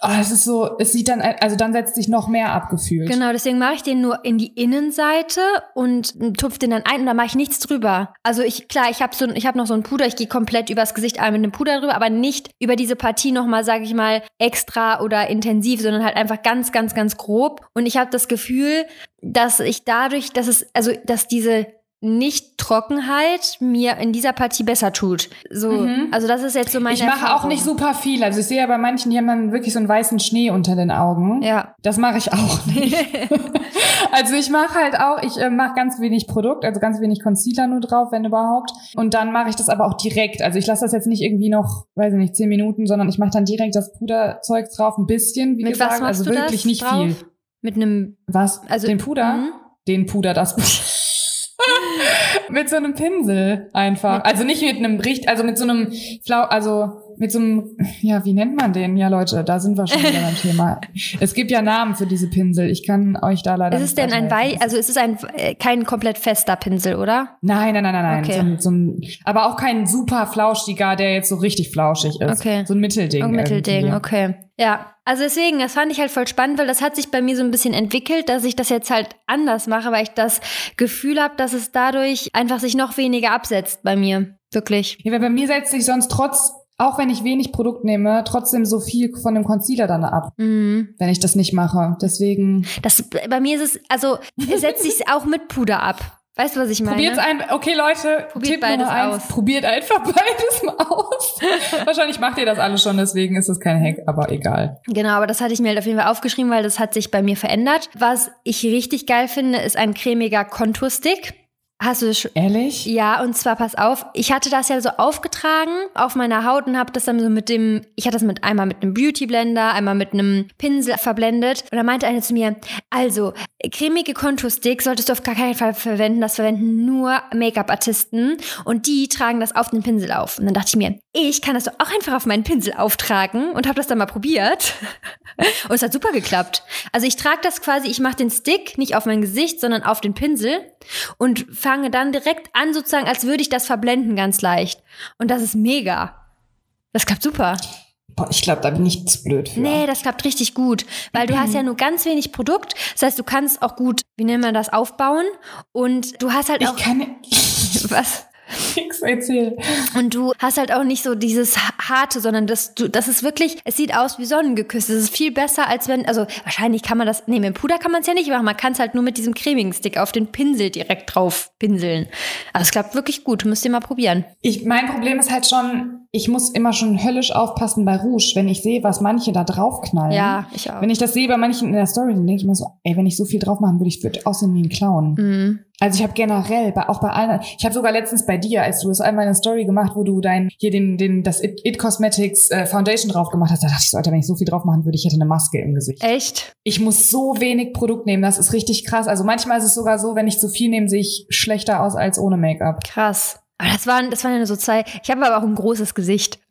Oh, es ist so, es sieht dann, also dann setzt sich noch mehr abgefühlt. Genau, deswegen mache ich den nur in die Innenseite und tupfe den dann ein und da mache ich nichts drüber. Also ich, klar, ich habe so, ich noch so ein Puder, ich gehe komplett übers Gesicht ein mit dem Puder drüber, aber nicht über diese Partie nochmal, sage ich mal, extra oder intensiv, sondern halt einfach ganz, ganz, ganz grob. Und ich habe das Gefühl, dass ich dadurch, dass es, also, dass diese nicht-Trockenheit mir in dieser Partie besser tut. So, mhm. also das ist jetzt so meine Ich mache Erfahrung. auch nicht super viel. Also ich sehe ja bei manchen, die haben dann wirklich so einen weißen Schnee unter den Augen. Ja. Das mache ich auch nicht. also ich mache halt auch, ich äh, mache ganz wenig Produkt, also ganz wenig Concealer nur drauf, wenn überhaupt. Und dann mache ich das aber auch direkt. Also ich lasse das jetzt nicht irgendwie noch, weiß ich nicht, zehn Minuten, sondern ich mache dann direkt das Puderzeug drauf, ein bisschen, wie Mit gesagt. Also wirklich nicht drauf? viel. Mit einem Was? Also den Puder? Mhm. Den Puder, das mit so einem Pinsel einfach. Also nicht mit einem Richt, also mit so einem Flau, also mit so einem, ja, wie nennt man den? Ja, Leute, da sind wir schon wieder beim Thema. Es gibt ja Namen für diese Pinsel. Ich kann euch da leider Ist es denn ein Wei, also ist es ein äh, kein komplett fester Pinsel, oder? Nein, nein, nein, nein, nein. Okay. So, ein- so ein, aber auch kein super flauschiger, der jetzt so richtig flauschig ist. Okay. So ein Mittelding. Oh, Mittelding, irgendwie. okay. Ja, also deswegen, das fand ich halt voll spannend, weil das hat sich bei mir so ein bisschen entwickelt, dass ich das jetzt halt anders mache, weil ich das Gefühl habe, dass es dadurch einfach sich noch weniger absetzt bei mir. Wirklich. Ja, weil bei mir setzt sich sonst trotz, auch wenn ich wenig Produkt nehme, trotzdem so viel von dem Concealer dann ab, Mhm. wenn ich das nicht mache. Deswegen Das, bei mir ist es, also setzt sich auch mit Puder ab. Weißt du, was ich meine? Probiert's ein, okay Leute, Probiert Tipp beides eins, aus. probiert einfach beides mal aus. Wahrscheinlich macht ihr das alle schon, deswegen ist es kein Hack, aber egal. Genau, aber das hatte ich mir halt auf jeden Fall aufgeschrieben, weil das hat sich bei mir verändert. Was ich richtig geil finde, ist ein cremiger Konturstick. Hast du das schon? Ehrlich? Ja, und zwar pass auf, ich hatte das ja so aufgetragen auf meiner Haut und habe das dann so mit dem, ich hatte das mit einmal mit einem Beauty Blender, einmal mit einem Pinsel verblendet und da meinte eine zu mir, also cremige Konturstick solltest du auf gar keinen Fall verwenden, das verwenden nur Make-up-Artisten und die tragen das auf den Pinsel auf. Und dann dachte ich mir, ich kann das doch auch einfach auf meinen Pinsel auftragen und habe das dann mal probiert und es hat super geklappt. Also ich trage das quasi, ich mache den Stick nicht auf mein Gesicht, sondern auf den Pinsel und fange dann direkt an, sozusagen, als würde ich das verblenden, ganz leicht. Und das ist mega. Das klappt super. Boah, ich glaube, da bin ich zu blöd für. Nee, das klappt richtig gut, weil du hast ja nur ganz wenig Produkt. Das heißt, du kannst auch gut, wie nennt man das, aufbauen. Und du hast halt auch Ich kann was. erzählen. Und du hast halt auch nicht so dieses harte, sondern das, du, das ist wirklich, es sieht aus wie Sonnengeküsst. Es ist viel besser, als wenn, also wahrscheinlich kann man das, nee, mit Puder kann man es ja nicht machen. Man kann es halt nur mit diesem cremigen Stick auf den Pinsel direkt drauf pinseln. Aber es klappt wirklich gut. Müsst ihr mal probieren. Ich, mein Problem ist halt schon, ich muss immer schon höllisch aufpassen bei Rouge, wenn ich sehe, was manche da draufknallen. Ja, ich auch. Wenn ich das sehe bei manchen in der Story, dann denke ich mir so, ey, wenn ich so viel drauf machen würde, ich würde aussehen wie ein Clown. Mhm. Also ich habe generell, bei, auch bei allen, ich habe sogar letztens bei dir, als du es einmal eine Story gemacht, wo du dein, hier den, den, das It, It Cosmetics äh, Foundation drauf gemacht hast, da dachte ich so, Alter, wenn ich so viel drauf machen würde, ich hätte eine Maske im Gesicht. Echt? Ich muss so wenig Produkt nehmen, das ist richtig krass. Also manchmal ist es sogar so, wenn ich zu viel nehme, sehe ich schlechter aus als ohne Make-up. Krass. Aber das waren, das waren ja nur so zwei. Ich habe aber auch ein großes Gesicht.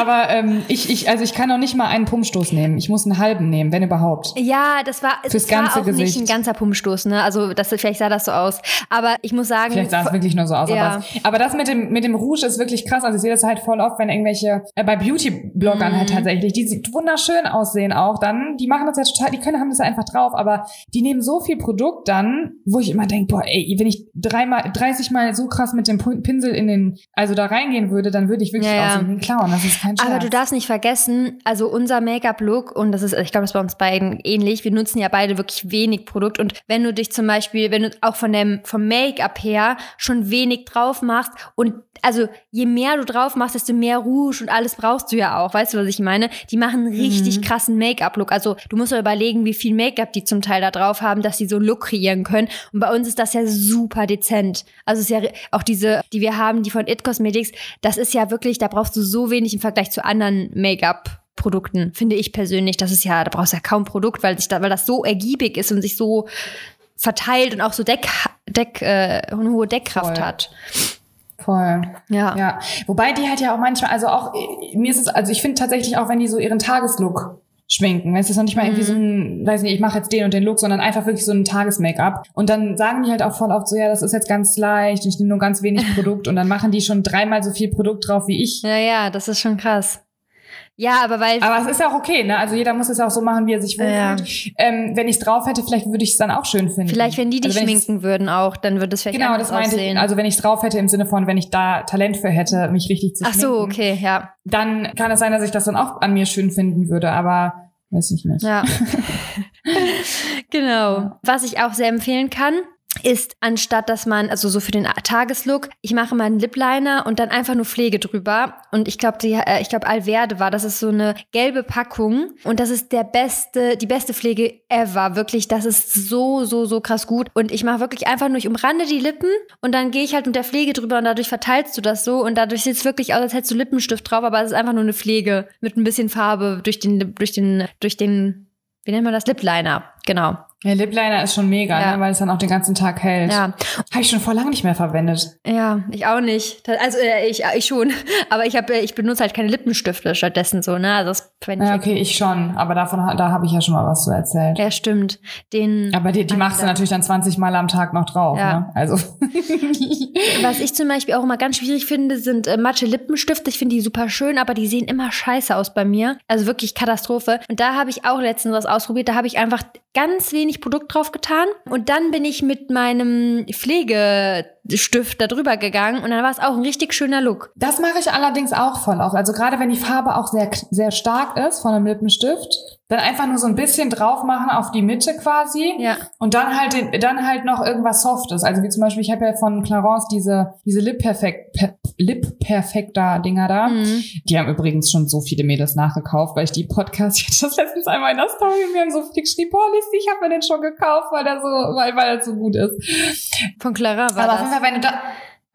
Aber ähm, ich, ich, also ich kann auch nicht mal einen Pumpstoß nehmen. Ich muss einen halben nehmen, wenn überhaupt. Ja, das war, Fürs das ganze war auch nicht Gesicht. ein ganzer Pumpstoß, ne? Also das, vielleicht sah das so aus. Aber ich muss sagen, Vielleicht sah es wirklich nur so aus. Ja. Aber, aber das mit dem, mit dem Rouge ist wirklich krass. Also ich sehe das halt voll oft, wenn irgendwelche, äh, bei Beauty-Bloggern Mhm. halt tatsächlich, die sieht wunderschön aussehen auch dann, die machen das ja total, die können, haben das ja einfach drauf, aber die nehmen so viel Produkt dann, wo ich immer denke, boah, ey, wenn ich dreimal, 30 Mal so krass mit dem Pinsel in den, also da reingehen würde, dann würde ich wirklich Ja, aussehen wie ein Clown. Das ist kein Scherz. Aber du darfst nicht vergessen, also unser Make-up-Look, und das ist, ich glaube, das ist bei uns beiden ähnlich, wir nutzen ja beide wirklich wenig Produkt. Und wenn du dich zum Beispiel, wenn du auch von dem, vom Make-up her schon wenig drauf machst und also je mehr du drauf machst, desto mehr Rouge und alles brauchst du ja auch. Weißt du, was ich meine? Die machen einen richtig krassen Make-up-Look. Also du musst ja überlegen, wie viel Make-up die zum Teil da drauf haben, dass sie so einen Look kreieren können. Und bei uns ist das ja super dezent. Also es ist ja auch diese, die wir haben, die von It Cosmetics, das ist ja wirklich, da brauchst du so wenig im Vergleich zu anderen Make-up. Produkten, finde ich persönlich. Das ist ja, da brauchst du ja kaum Produkt, weil, sich da, weil das so ergiebig ist und sich so verteilt und auch so Deck, Deck, äh, eine hohe Deckkraft Voll. hat. Voll. Ja. Ja, wobei die halt ja auch manchmal, also auch, äh, mir ist es, also ich finde tatsächlich auch, wenn die so ihren Tageslook schminken, es ist noch nicht mal irgendwie so ein, weiß nicht, ich mache jetzt den und den Look, sondern einfach wirklich so ein Tages-Make-up. Und dann sagen die halt auch voll oft so, ja, das ist jetzt ganz leicht, ich nehme nur ganz wenig Produkt und dann machen die schon dreimal so viel Produkt drauf wie ich. Ja, ja, das ist schon krass. Ja, aber weil. Aber es ist ja auch okay, ne? Also jeder muss es auch so machen, wie er sich Ja. wohlfühlt. Ähm, wenn ich es drauf hätte, vielleicht würde ich es dann auch schön finden. vielleicht, wenn die dich Also wenn ich's- schminken würden auch, dann würde es vielleicht Genau, das meinte aussehen. ich. Also wenn ich es drauf hätte im Sinne von, wenn ich da Talent für hätte, mich richtig zu Ach schminken. so, okay, ja. dann kann es sein, dass ich das dann auch an mir schön finden würde, aber weiß ich nicht. Ja. genau. Was ich auch sehr empfehlen kann, ist, anstatt dass man, also so für den Tageslook, ich mache mal einen Lip Liner und dann einfach nur Pflege drüber. Und ich glaube, äh, ich glaube, Alverde war, das ist so eine gelbe Packung. Und das ist der beste, die beste Pflege ever. Wirklich, das ist so, so, so krass gut. Und ich mache wirklich einfach nur, ich umrande die Lippen und dann gehe ich halt mit der Pflege drüber und dadurch verteilst du das so. Und dadurch sieht es wirklich aus, als hättest du Lippenstift drauf, aber es ist einfach nur eine Pflege mit ein bisschen Farbe durch den, durch den, durch den, wie nennt man das? Lip Liner. Genau. Ja, Lip Liner ist schon mega, Ja. ne, weil es dann auch den ganzen Tag hält. Ja, Habe ich schon vor lang nicht mehr verwendet. ja, ich auch nicht. Also äh, ich, ich schon, aber ich habe, ich benutze halt keine Lippenstifte stattdessen so, ne? Also das verwende ich. Ja, okay, ich schon, aber davon da habe ich ja schon mal was zu erzählt. Ja, stimmt. Den. Aber die, die machst du natürlich dann 20 Mal am Tag noch drauf, Ja. ne? Also Was ich zum Beispiel auch immer ganz schwierig finde, sind äh, matte Lippenstifte. Ich finde die super schön, aber die sehen immer scheiße aus bei mir. Also wirklich Katastrophe. Und da habe ich auch letztens was ausprobiert. Da habe ich einfach ganz wenig Produkt drauf getan. Und dann bin ich mit meinem Pflegestift da drüber gegangen und dann war es auch ein richtig schöner Look. Das mache ich allerdings auch voll oft. Also gerade wenn die Farbe auch sehr, sehr stark ist von einem Lippenstift, dann einfach nur so ein bisschen drauf machen auf die Mitte quasi. Ja. Und dann halt den, dann halt noch irgendwas Softes. Also wie zum Beispiel, ich habe ja von Clarence diese, diese Lip Perfect, per, Lip Perfecta Dinger da. Mhm. Die haben übrigens schon so viele Mädels nachgekauft, weil ich die Podcast, ich hatte das letztens einmal in der Story, mir haben so viele geschrieben, boah, Liz, ich habe mir den schon gekauft, weil der so, weil, weil er so gut ist. Von Clara war Aber das. Fall, wenn du da,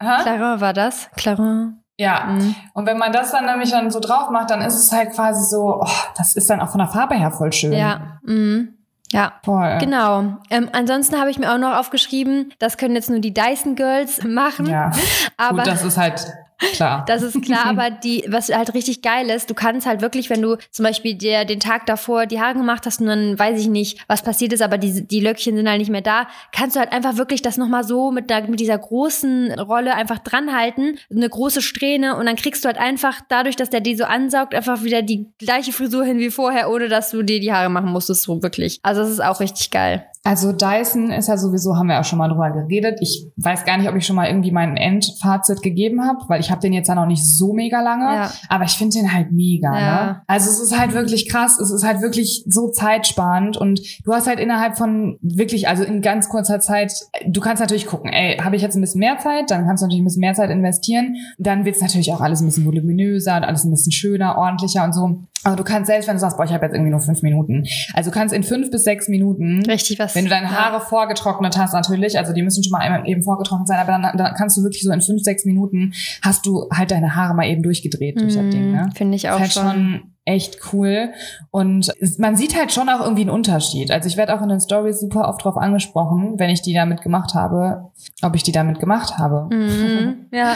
Hä? Clara war das? Clara. Ja, Mhm. und wenn man das dann nämlich dann so drauf macht, dann ist es halt quasi so, oh, das ist dann auch von der Farbe her voll schön. Ja. Mhm. Ja. Voll. Genau. Ähm, ansonsten habe ich mir auch noch aufgeschrieben, das können jetzt nur die Dyson Girls machen. Ja, aber gut, das ist halt klar. Das ist klar, aber die, was halt richtig geil ist, du kannst halt wirklich, wenn du zum Beispiel dir den Tag davor die Haare gemacht hast und dann weiß ich nicht, was passiert ist, aber die, die Löckchen sind halt nicht mehr da, kannst du halt einfach wirklich das nochmal so mit, der, mit dieser großen Rolle einfach dranhalten, eine große Strähne und dann kriegst du halt einfach dadurch, dass der die so ansaugt, einfach wieder die gleiche Frisur hin wie vorher, ohne dass du dir die Haare machen musstest, so wirklich. Also das ist auch richtig geil. Also Dyson ist ja sowieso, haben wir auch schon mal drüber geredet. Ich weiß gar nicht, ob ich schon mal irgendwie mein Endfazit gegeben habe, weil ich habe den jetzt ja noch nicht so mega lange. Ja. Aber ich finde den halt mega. Ja. Ne? Also es ist halt wirklich krass. Es ist halt wirklich so zeitsparend und du hast halt innerhalb von wirklich, also in ganz kurzer Zeit, du kannst natürlich gucken, ey, habe ich jetzt ein bisschen mehr Zeit, dann kannst du natürlich ein bisschen mehr Zeit investieren. Dann wird's natürlich auch alles ein bisschen voluminöser und alles ein bisschen schöner, ordentlicher und so. Aber du kannst selbst, wenn du sagst, boah, ich habe jetzt irgendwie nur fünf Minuten. Also du kannst in fünf bis sechs Minuten Richtig was. wenn du deine Haare vorgetrocknet hast, natürlich, also die müssen schon mal eben vorgetrocknet sein, aber dann, dann kannst du wirklich so in fünf, sechs Minuten hast du halt deine Haare mal eben durchgedreht durch das Ding, ne? Mhm, Finde ich auch ist halt schon echt cool. Und man sieht halt schon auch irgendwie einen Unterschied. Also ich werde auch in den Stories super oft drauf angesprochen, wenn ich die damit gemacht habe, ob ich die damit gemacht habe. Mhm, ja.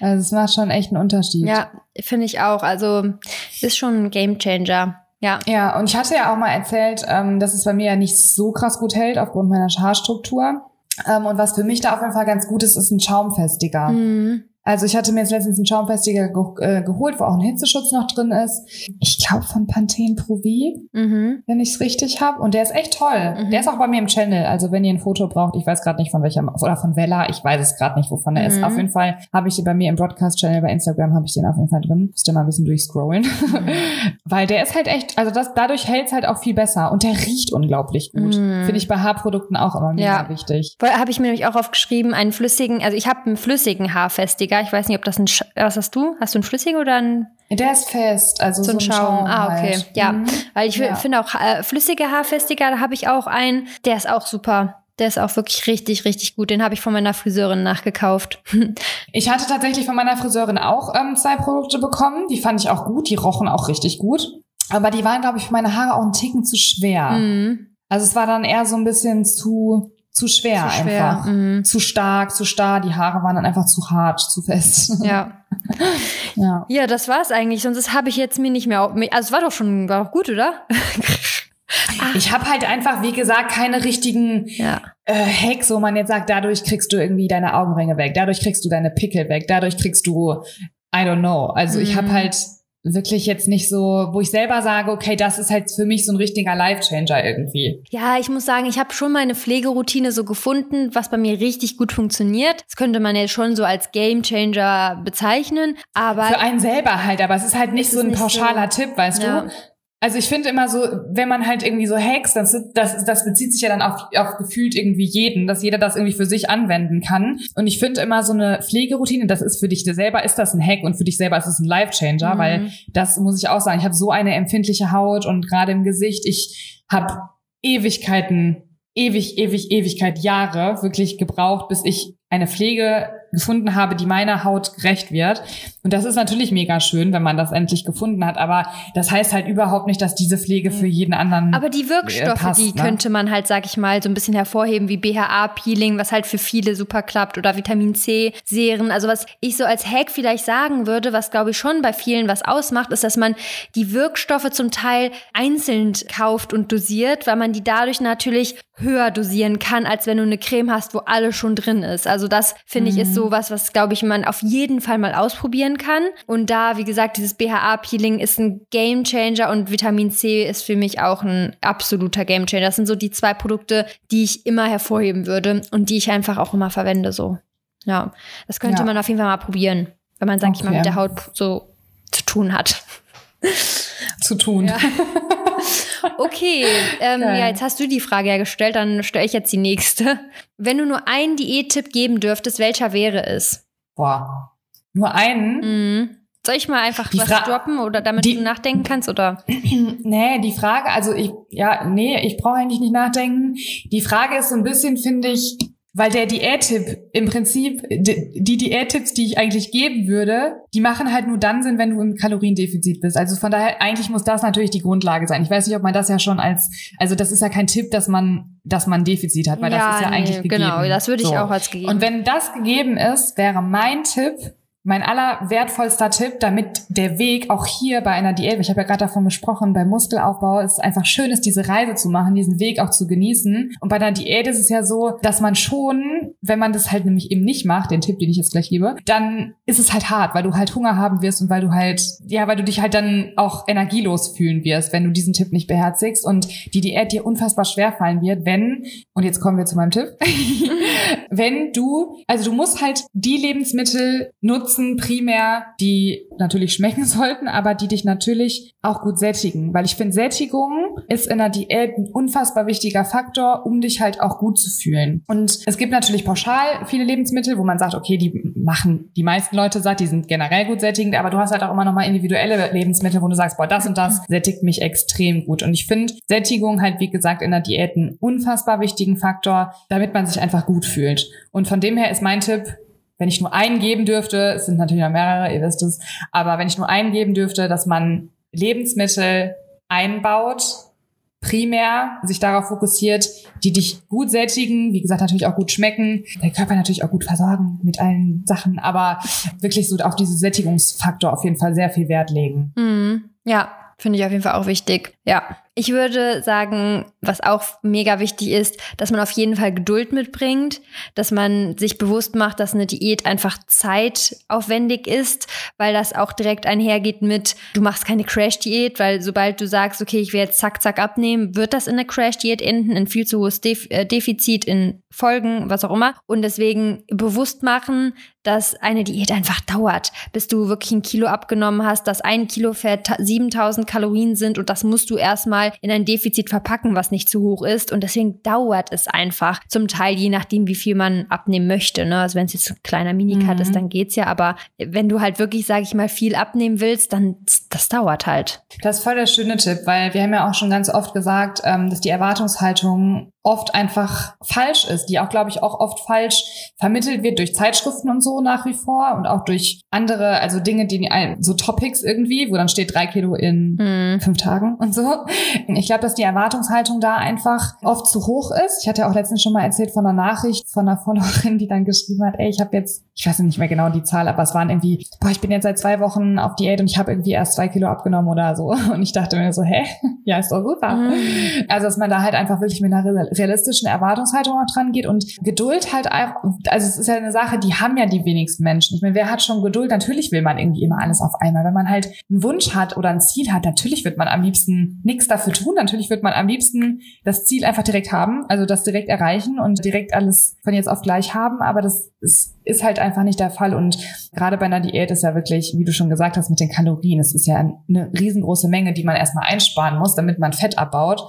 Also es macht schon echt einen Unterschied. Ja, finde ich auch. Also ist schon ein Game Changer. Ja. Ja, und ich hatte ja auch mal erzählt, ähm, dass es bei mir ja nicht so krass gut hält aufgrund meiner Haarstruktur. Ähm, und was für mich da auf jeden Fall ganz gut ist, ist ein Schaumfestiger. Mhm. Also ich hatte mir jetzt letztens einen Schaumfestiger ge äh, geholt, wo auch ein Hitzeschutz noch drin ist. Ich glaube von Pantene Pro V, Mhm. wenn ich es richtig habe. Und der ist echt toll. Mhm. Der ist auch bei mir im Channel. Also wenn ihr ein Foto braucht, ich weiß gerade nicht von welcher, oder von Vella, ich weiß es gerade nicht, wovon er ist. Mhm. Auf jeden Fall habe ich den bei mir im Broadcast-Channel bei Instagram, habe ich den auf jeden Fall drin. Müsst ihr mal ein bisschen durchscrollen. Weil der ist halt echt, also das, dadurch hält es halt auch viel besser. Und der riecht unglaublich gut. Mhm. Finde ich bei Haarprodukten auch immer mega Ja. wichtig. Habe ich mir nämlich auch aufgeschrieben, einen flüssigen, also ich habe einen flüssigen Haarfestiger. Ich weiß nicht, ob das ein, Sch was hast du? Hast du einen flüssigen oder einen, Der ist fest, also so ein Schaum? ah, okay. halt. Ja, Mhm. weil ich Ja. finde auch äh, flüssige Haarfestiger, da habe ich auch einen, der ist auch super. Der ist auch wirklich richtig, richtig gut. Den habe ich von meiner Friseurin nachgekauft. Ich hatte tatsächlich von meiner Friseurin auch ähm, zwei Produkte bekommen. Die fand ich auch gut. Die rochen auch richtig gut. Aber die waren, glaube ich, für meine Haare auch einen Ticken zu schwer. Mhm. Also es war dann eher so ein bisschen zu, zu schwer, Zu schwer. einfach. Mhm. Zu stark, zu starr. Die Haare waren dann einfach zu hart, zu fest. Ja. ja. Ja, das war's eigentlich. Sonst habe ich jetzt mir nicht mehr. Also es war doch schon war doch gut, oder? Ich habe halt einfach, wie gesagt, keine richtigen ja. äh, Hacks, wo man jetzt sagt, dadurch kriegst du irgendwie deine Augenringe weg, dadurch kriegst du deine Pickel weg, dadurch kriegst du, I don't know. Also ich Mhm. habe halt wirklich jetzt nicht so, wo ich selber sage, okay, das ist halt für mich so ein richtiger Life-Changer irgendwie. Ja, ich muss sagen, ich habe schon meine Pflegeroutine so gefunden, was bei mir richtig gut funktioniert. Das könnte man jetzt schon so als Game Changer bezeichnen, aber Für einen selber halt, aber es ist halt nicht so ein nicht pauschaler so- Tipp, weißt Ja. du? Also ich finde immer so, wenn man halt irgendwie so hacks, das, das, das bezieht sich ja dann auf, auf gefühlt irgendwie jeden, dass jeder das irgendwie für sich anwenden kann. Und ich finde immer so eine Pflegeroutine, das ist für dich selber, ist das ein Hack und für dich selber ist es ein Life-Changer, Mhm. weil das muss ich auch sagen, ich habe so eine empfindliche Haut und gerade im Gesicht, ich habe Ewigkeiten, ewig, ewig, Ewigkeit, Jahre wirklich gebraucht, bis ich eine Pflege gefunden habe, die meiner Haut gerecht wird. Und das ist natürlich mega schön, wenn man das endlich gefunden hat. Aber das heißt halt überhaupt nicht, dass diese Pflege für jeden anderen. Aber die Wirkstoffe, äh, passt, die ne? könnte man halt, sag ich mal, so ein bisschen hervorheben, wie BHA-Peeling, was halt für viele super klappt, oder Vitamin C-Serien. Also was ich so als Hack vielleicht sagen würde, was glaube ich schon bei vielen was ausmacht, ist, dass man die Wirkstoffe zum Teil einzeln kauft und dosiert, weil man die dadurch natürlich höher dosieren kann, als wenn du eine Creme hast, wo alles schon drin ist. Also das finde ich ist so was, was glaube ich man auf jeden Fall mal ausprobieren kann. Und da, wie gesagt, dieses BHA-Peeling ist ein Game Changer und Vitamin C ist für mich auch ein absoluter Game Changer. Das sind so die zwei Produkte, die ich immer hervorheben würde und die ich einfach auch immer verwende. So, ja, das könnte Ja. man auf jeden Fall mal probieren, wenn man, sag ich mal, Okay. mit der Haut so zu tun hat. zu tun. Okay, ähm, ja, jetzt hast du die Frage ja gestellt, dann stelle ich jetzt die nächste. Wenn du nur einen Diättipp geben dürftest, welcher wäre es? Boah. Nur einen? Mhm. Soll ich mal einfach Die was Fra- droppen oder damit die- du nachdenken kannst oder? Nee, die Frage, also ich, ja, nee, ich brauche eigentlich nicht nachdenken. Die Frage ist so ein bisschen, finde ich, weil der Diättipp im Prinzip, die, Diättipps, die ich eigentlich geben würde, die machen halt nur dann Sinn, wenn du im Kaloriendefizit bist. Also von daher, eigentlich muss das natürlich die Grundlage sein. Ich weiß nicht, ob man das ja schon als, also das ist ja kein Tipp, dass man, dass man Defizit hat, weil das ist ja nee, eigentlich gegeben. Genau, das würde ich So. auch als gegeben. Und wenn das gegeben ist, wäre mein Tipp, mein allerwertvollster Tipp, damit der Weg auch hier bei einer Diät, ich habe ja gerade davon gesprochen, beim Muskelaufbau ist es einfach schön ist, diese Reise zu machen, diesen Weg auch zu genießen. Und bei einer Diät ist es ja so, dass man schon, wenn man das halt nämlich eben nicht macht, den Tipp, den ich jetzt gleich gebe, dann ist es halt hart, weil du halt Hunger haben wirst und weil du halt, ja, weil du dich halt dann auch energielos fühlen wirst, wenn du diesen Tipp nicht beherzigst und die Diät dir unfassbar schwer fallen wird, wenn, und jetzt kommen wir zu meinem Tipp, wenn du, also du musst halt die Lebensmittel nutzen, primär, die natürlich schmecken sollten, aber die dich natürlich auch gut sättigen. Weil ich finde, Sättigung ist in der Diät ein unfassbar wichtiger Faktor, um dich halt auch gut zu fühlen. Und es gibt natürlich pauschal viele Lebensmittel, wo man sagt, okay, die machen die meisten Leute satt, die sind generell gut sättigend, aber du hast halt auch immer nochmal individuelle Lebensmittel, wo du sagst, boah, das und das sättigt mich extrem gut. Und ich finde Sättigung halt, wie gesagt, in der Diät einen unfassbar wichtigen Faktor, damit man sich einfach gut fühlt. Und von dem her ist mein Tipp, wenn ich nur einen geben dürfte, es sind natürlich noch mehrere, ihr wisst es, aber wenn ich nur einen geben dürfte, dass man Lebensmittel einbaut, primär sich darauf fokussiert, die dich gut sättigen, wie gesagt, natürlich auch gut schmecken, der Körper natürlich auch gut versorgen mit allen Sachen, aber wirklich so auf diesen Sättigungsfaktor auf jeden Fall sehr viel Wert legen. Mhm. Ja, finde ich auf jeden Fall auch wichtig. Ja. Ich würde sagen, was auch mega wichtig ist, dass man auf jeden Fall Geduld mitbringt, dass man sich bewusst macht, dass eine Diät einfach zeitaufwendig ist, weil das auch direkt einhergeht mit, du machst keine Crash-Diät, weil sobald du sagst, okay, ich will jetzt zack, zack abnehmen, wird das in einer Crash-Diät enden, in viel zu hohes Def äh, Defizit, in Folgen, was auch immer. Und deswegen bewusst machen, dass eine Diät einfach dauert, bis du wirklich ein Kilo abgenommen hast, dass ein Kilo Fett ta- 7000 Kalorien sind und das musst du erstmal in ein Defizit verpacken, was nicht zu hoch ist. Und deswegen dauert es einfach. Zum Teil, je nachdem, wie viel man abnehmen möchte. Ne? Also wenn es jetzt ein kleiner Minicut Mhm. ist, dann geht's ja. Aber wenn du halt wirklich, sage ich mal, viel abnehmen willst, dann das dauert halt. Das ist voll der schöne Tipp, weil wir haben ja auch schon ganz oft gesagt, ähm, dass die Erwartungshaltung oft einfach falsch ist, die auch, glaube ich, auch oft falsch vermittelt wird durch Zeitschriften und so nach wie vor und auch durch andere, also Dinge, die so Topics irgendwie, wo dann steht drei Kilo in Hm. fünf Tagen und so. Ich glaube, dass die Erwartungshaltung da einfach oft zu hoch ist. Ich hatte ja auch letztens schon mal erzählt von einer Nachricht von einer Followerin, die dann geschrieben hat, ey, ich habe jetzt, ich weiß nicht mehr genau die Zahl, aber es waren irgendwie, boah, ich bin jetzt seit zwei Wochen auf Diät und ich habe irgendwie erst zwei Kilo abgenommen oder so. Und ich dachte mir so, hä? Ja, ist doch super. Mhm. Also, dass man da halt einfach wirklich mit einer realistischen Erwartungshaltung auch dran geht und Geduld halt einfach, also es ist ja eine Sache, die haben ja die wenigsten Menschen. Ich meine, wer hat schon Geduld? Natürlich will man irgendwie immer alles auf einmal. Wenn man halt einen Wunsch hat oder ein Ziel hat, natürlich wird man am liebsten nichts dafür tun. Natürlich wird man am liebsten das Ziel einfach direkt haben, also das direkt erreichen und direkt alles von jetzt auf gleich haben. Aber das ist, ist halt einfach nicht der Fall. Und gerade bei einer Diät ist ja wirklich, wie du schon gesagt hast, mit den Kalorien, es ist ja eine riesengroße Menge, die man erstmal einsparen muss, damit man Fett abbaut.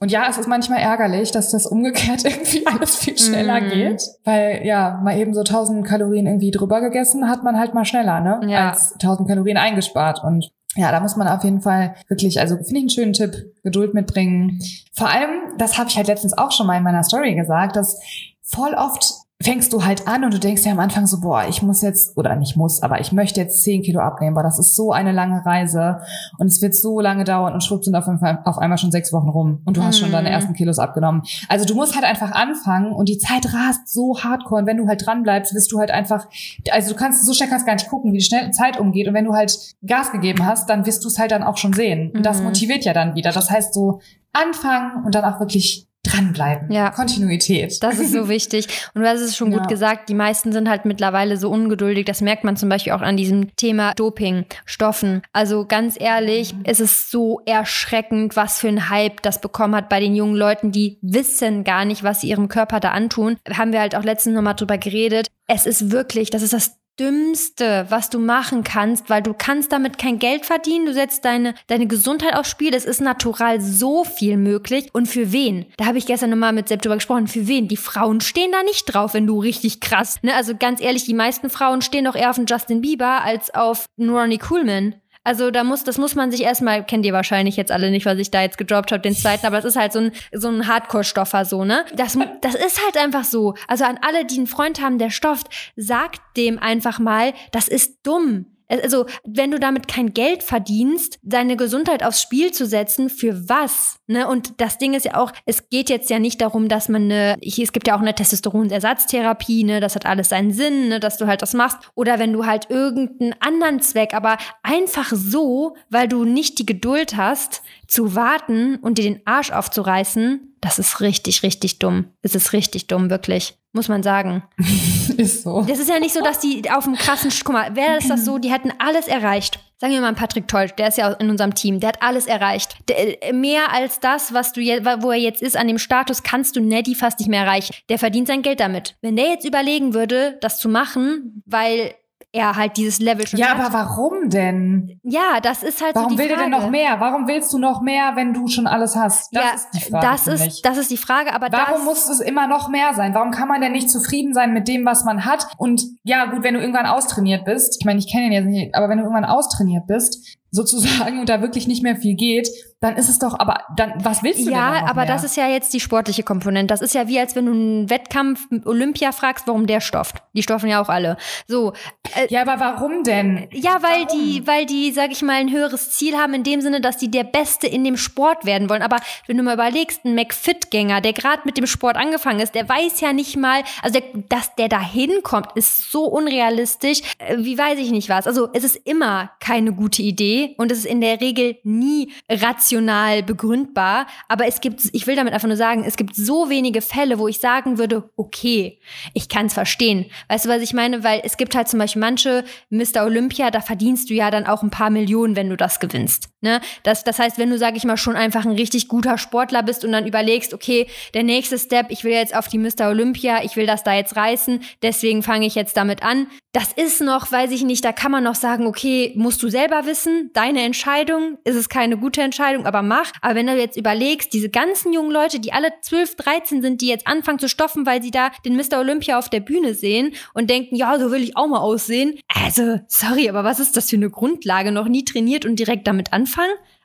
Und ja, es ist manchmal ärgerlich, dass das umgekehrt irgendwie alles viel schneller Mhm. geht. Weil ja, mal eben so 1000 Kalorien irgendwie drüber gegessen, hat man halt mal schneller, ne? Ja. Als 1000 Kalorien eingespart. Und ja, da muss man auf jeden Fall wirklich, also finde ich einen schönen Tipp, Geduld mitbringen. Vor allem, das habe ich halt letztens auch schon mal in meiner Story gesagt, dass voll oft fängst du halt an und du denkst ja am Anfang so, boah, ich muss jetzt, oder nicht muss, aber ich möchte jetzt 10 Kilo abnehmen, boah, das ist so eine lange Reise und es wird so lange dauern und schwupp sind auf, auf einmal schon sechs Wochen rum und du hast schon deine mhm. ersten Kilos abgenommen. Also du musst halt einfach anfangen und die Zeit rast so hardcore und wenn du halt dran bleibst, wirst du halt einfach, also du kannst, so schnell kannst gar nicht gucken, wie die schnell Zeit umgeht und wenn du halt Gas gegeben hast, dann wirst du es halt dann auch schon sehen und das mhm. motiviert ja dann wieder. Das heißt so, anfangen und dann auch wirklich dranbleiben. Ja. Kontinuität. Das ist so wichtig. Und du hast es schon ja. gut gesagt, die meisten sind halt mittlerweile so ungeduldig. Das merkt man zum Beispiel auch an diesem Thema Doping, Stoffen. Also ganz ehrlich, mhm. es ist so erschreckend, was für ein Hype das bekommen hat bei den jungen Leuten, die wissen gar nicht, was sie ihrem Körper da antun. Haben wir halt auch letztens nochmal drüber geredet. Es ist wirklich, das ist das Dümmste, was du machen kannst, weil du kannst damit kein Geld verdienen. Du setzt deine, deine Gesundheit aufs Spiel. Es ist natural so viel möglich. Und für wen? Da habe ich gestern nochmal mit Sepp drüber gesprochen. Für wen? Die Frauen stehen da nicht drauf, wenn du richtig krass. Ne? Also ganz ehrlich, die meisten Frauen stehen doch eher auf den Justin Bieber als auf Ronnie Coolman. Also da muss, das muss man sich erstmal, kennt ihr wahrscheinlich jetzt alle nicht, was ich da jetzt gedroppt habe, den zweiten, aber das ist halt so ein, so ein Hardcore-Stoffer so, ne? Das, das ist halt einfach so. Also an alle, die einen Freund haben, der stofft, sagt dem einfach mal, das ist dumm. Also, wenn du damit kein Geld verdienst, deine Gesundheit aufs Spiel zu setzen, für was? Ne? Und das Ding ist ja auch, es geht jetzt ja nicht darum, dass man eine, hier, es gibt ja auch eine Testosteronersatztherapie, ne, das hat alles seinen Sinn, ne, dass du halt das machst. Oder wenn du halt irgendeinen anderen Zweck, aber einfach so, weil du nicht die Geduld hast, zu warten und dir den Arsch aufzureißen, das ist richtig, richtig dumm. Es ist richtig dumm, wirklich muss man sagen. ist so. Das ist ja nicht so, dass die auf dem krassen, guck mal, wäre das das so, die hätten alles erreicht. Sagen wir mal Patrick Tolsch, der ist ja in unserem Team, der hat alles erreicht. Der, äh, mehr als das, was du jetzt, wo er jetzt ist, an dem Status, kannst du Neddy fast nicht mehr erreichen. Der verdient sein Geld damit. Wenn der jetzt überlegen würde, das zu machen, weil er halt dieses Level schon Ja, hat. aber warum denn? Ja, das ist halt warum so die will Frage. er denn noch mehr? Warum willst du noch mehr, wenn du schon alles hast? Das ja, ist die Frage. Das ist, das ist die Frage, aber Warum muss es immer noch mehr sein? Warum kann man denn nicht zufrieden sein mit dem, was man hat? Und ja, gut, wenn du irgendwann austrainiert bist, ich meine, ich kenne ihn jetzt nicht, aber wenn du irgendwann austrainiert bist, sozusagen und da wirklich nicht mehr viel geht, dann ist es doch, aber dann, was willst du ja, denn Ja, aber mehr? das ist ja jetzt die sportliche Komponente. Das ist ja wie, als wenn du einen Wettkampf Olympia fragst, warum der stofft. Die stoffen ja auch alle. So. Äh, ja, aber warum denn? Ja, weil warum? die, weil die, sag ich mal, ein höheres Ziel haben in dem Sinne, dass die der Beste in dem Sport werden wollen. Aber wenn du mal überlegst, ein McFit-Gänger, der gerade mit dem Sport angefangen ist, der weiß ja nicht mal, also der, dass der da hinkommt, ist so unrealistisch. Äh, wie weiß ich nicht was. Also es ist immer keine gute Idee und es ist in der Regel nie rational rational begründbar. Aber es gibt, ich will damit einfach nur sagen, es gibt so wenige Fälle, wo ich sagen würde, okay, ich kann es verstehen. Weißt du, was ich meine? Weil es gibt halt zum Beispiel manche Mr. Olympia, da verdienst du ja dann auch ein paar Millionen, wenn du das gewinnst. Ne? Das, das heißt, wenn du, sag ich mal, schon einfach ein richtig guter Sportler bist und dann überlegst, okay, der nächste Step, ich will jetzt auf die Mr. Olympia, ich will das da jetzt reißen, deswegen fange ich jetzt damit an. Das ist noch, weiß ich nicht, da kann man noch sagen, okay, musst du selber wissen, deine Entscheidung, ist es keine gute Entscheidung, aber mach. Aber wenn du jetzt überlegst, diese ganzen jungen Leute, die alle 12, 13 sind, die jetzt anfangen zu stoffen, weil sie da den Mr. Olympia auf der Bühne sehen und denken, ja, so will ich auch mal aussehen. Also, sorry, aber was ist das für eine Grundlage? Noch nie trainiert und direkt damit anfangen?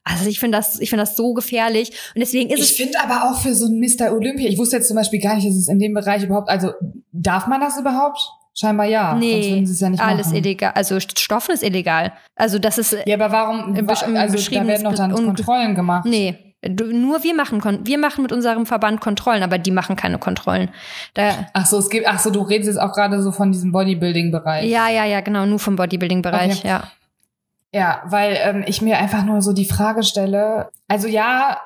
Also ich finde das, ich finde das so gefährlich und deswegen ist ich es. Ich finde aber auch für so ein Mr. Olympia, ich wusste jetzt zum Beispiel gar nicht, dass es in dem Bereich überhaupt, also darf man das überhaupt? Scheinbar ja. Nee, ja alles machen. illegal. Also Stoffen ist illegal. Also das ist. Ja, aber warum? Im, im also da werden doch dann Kontrollen gemacht. Nee. Nur wir machen, wir machen mit unserem Verband Kontrollen, aber die machen keine Kontrollen. Da ach so, es gibt, ach so, du redest jetzt auch gerade so von diesem Bodybuilding-Bereich. Ja, ja, ja, genau, nur vom Bodybuilding-Bereich, okay. ja. Ja, weil ähm, ich mir einfach nur so die Frage stelle, also ja,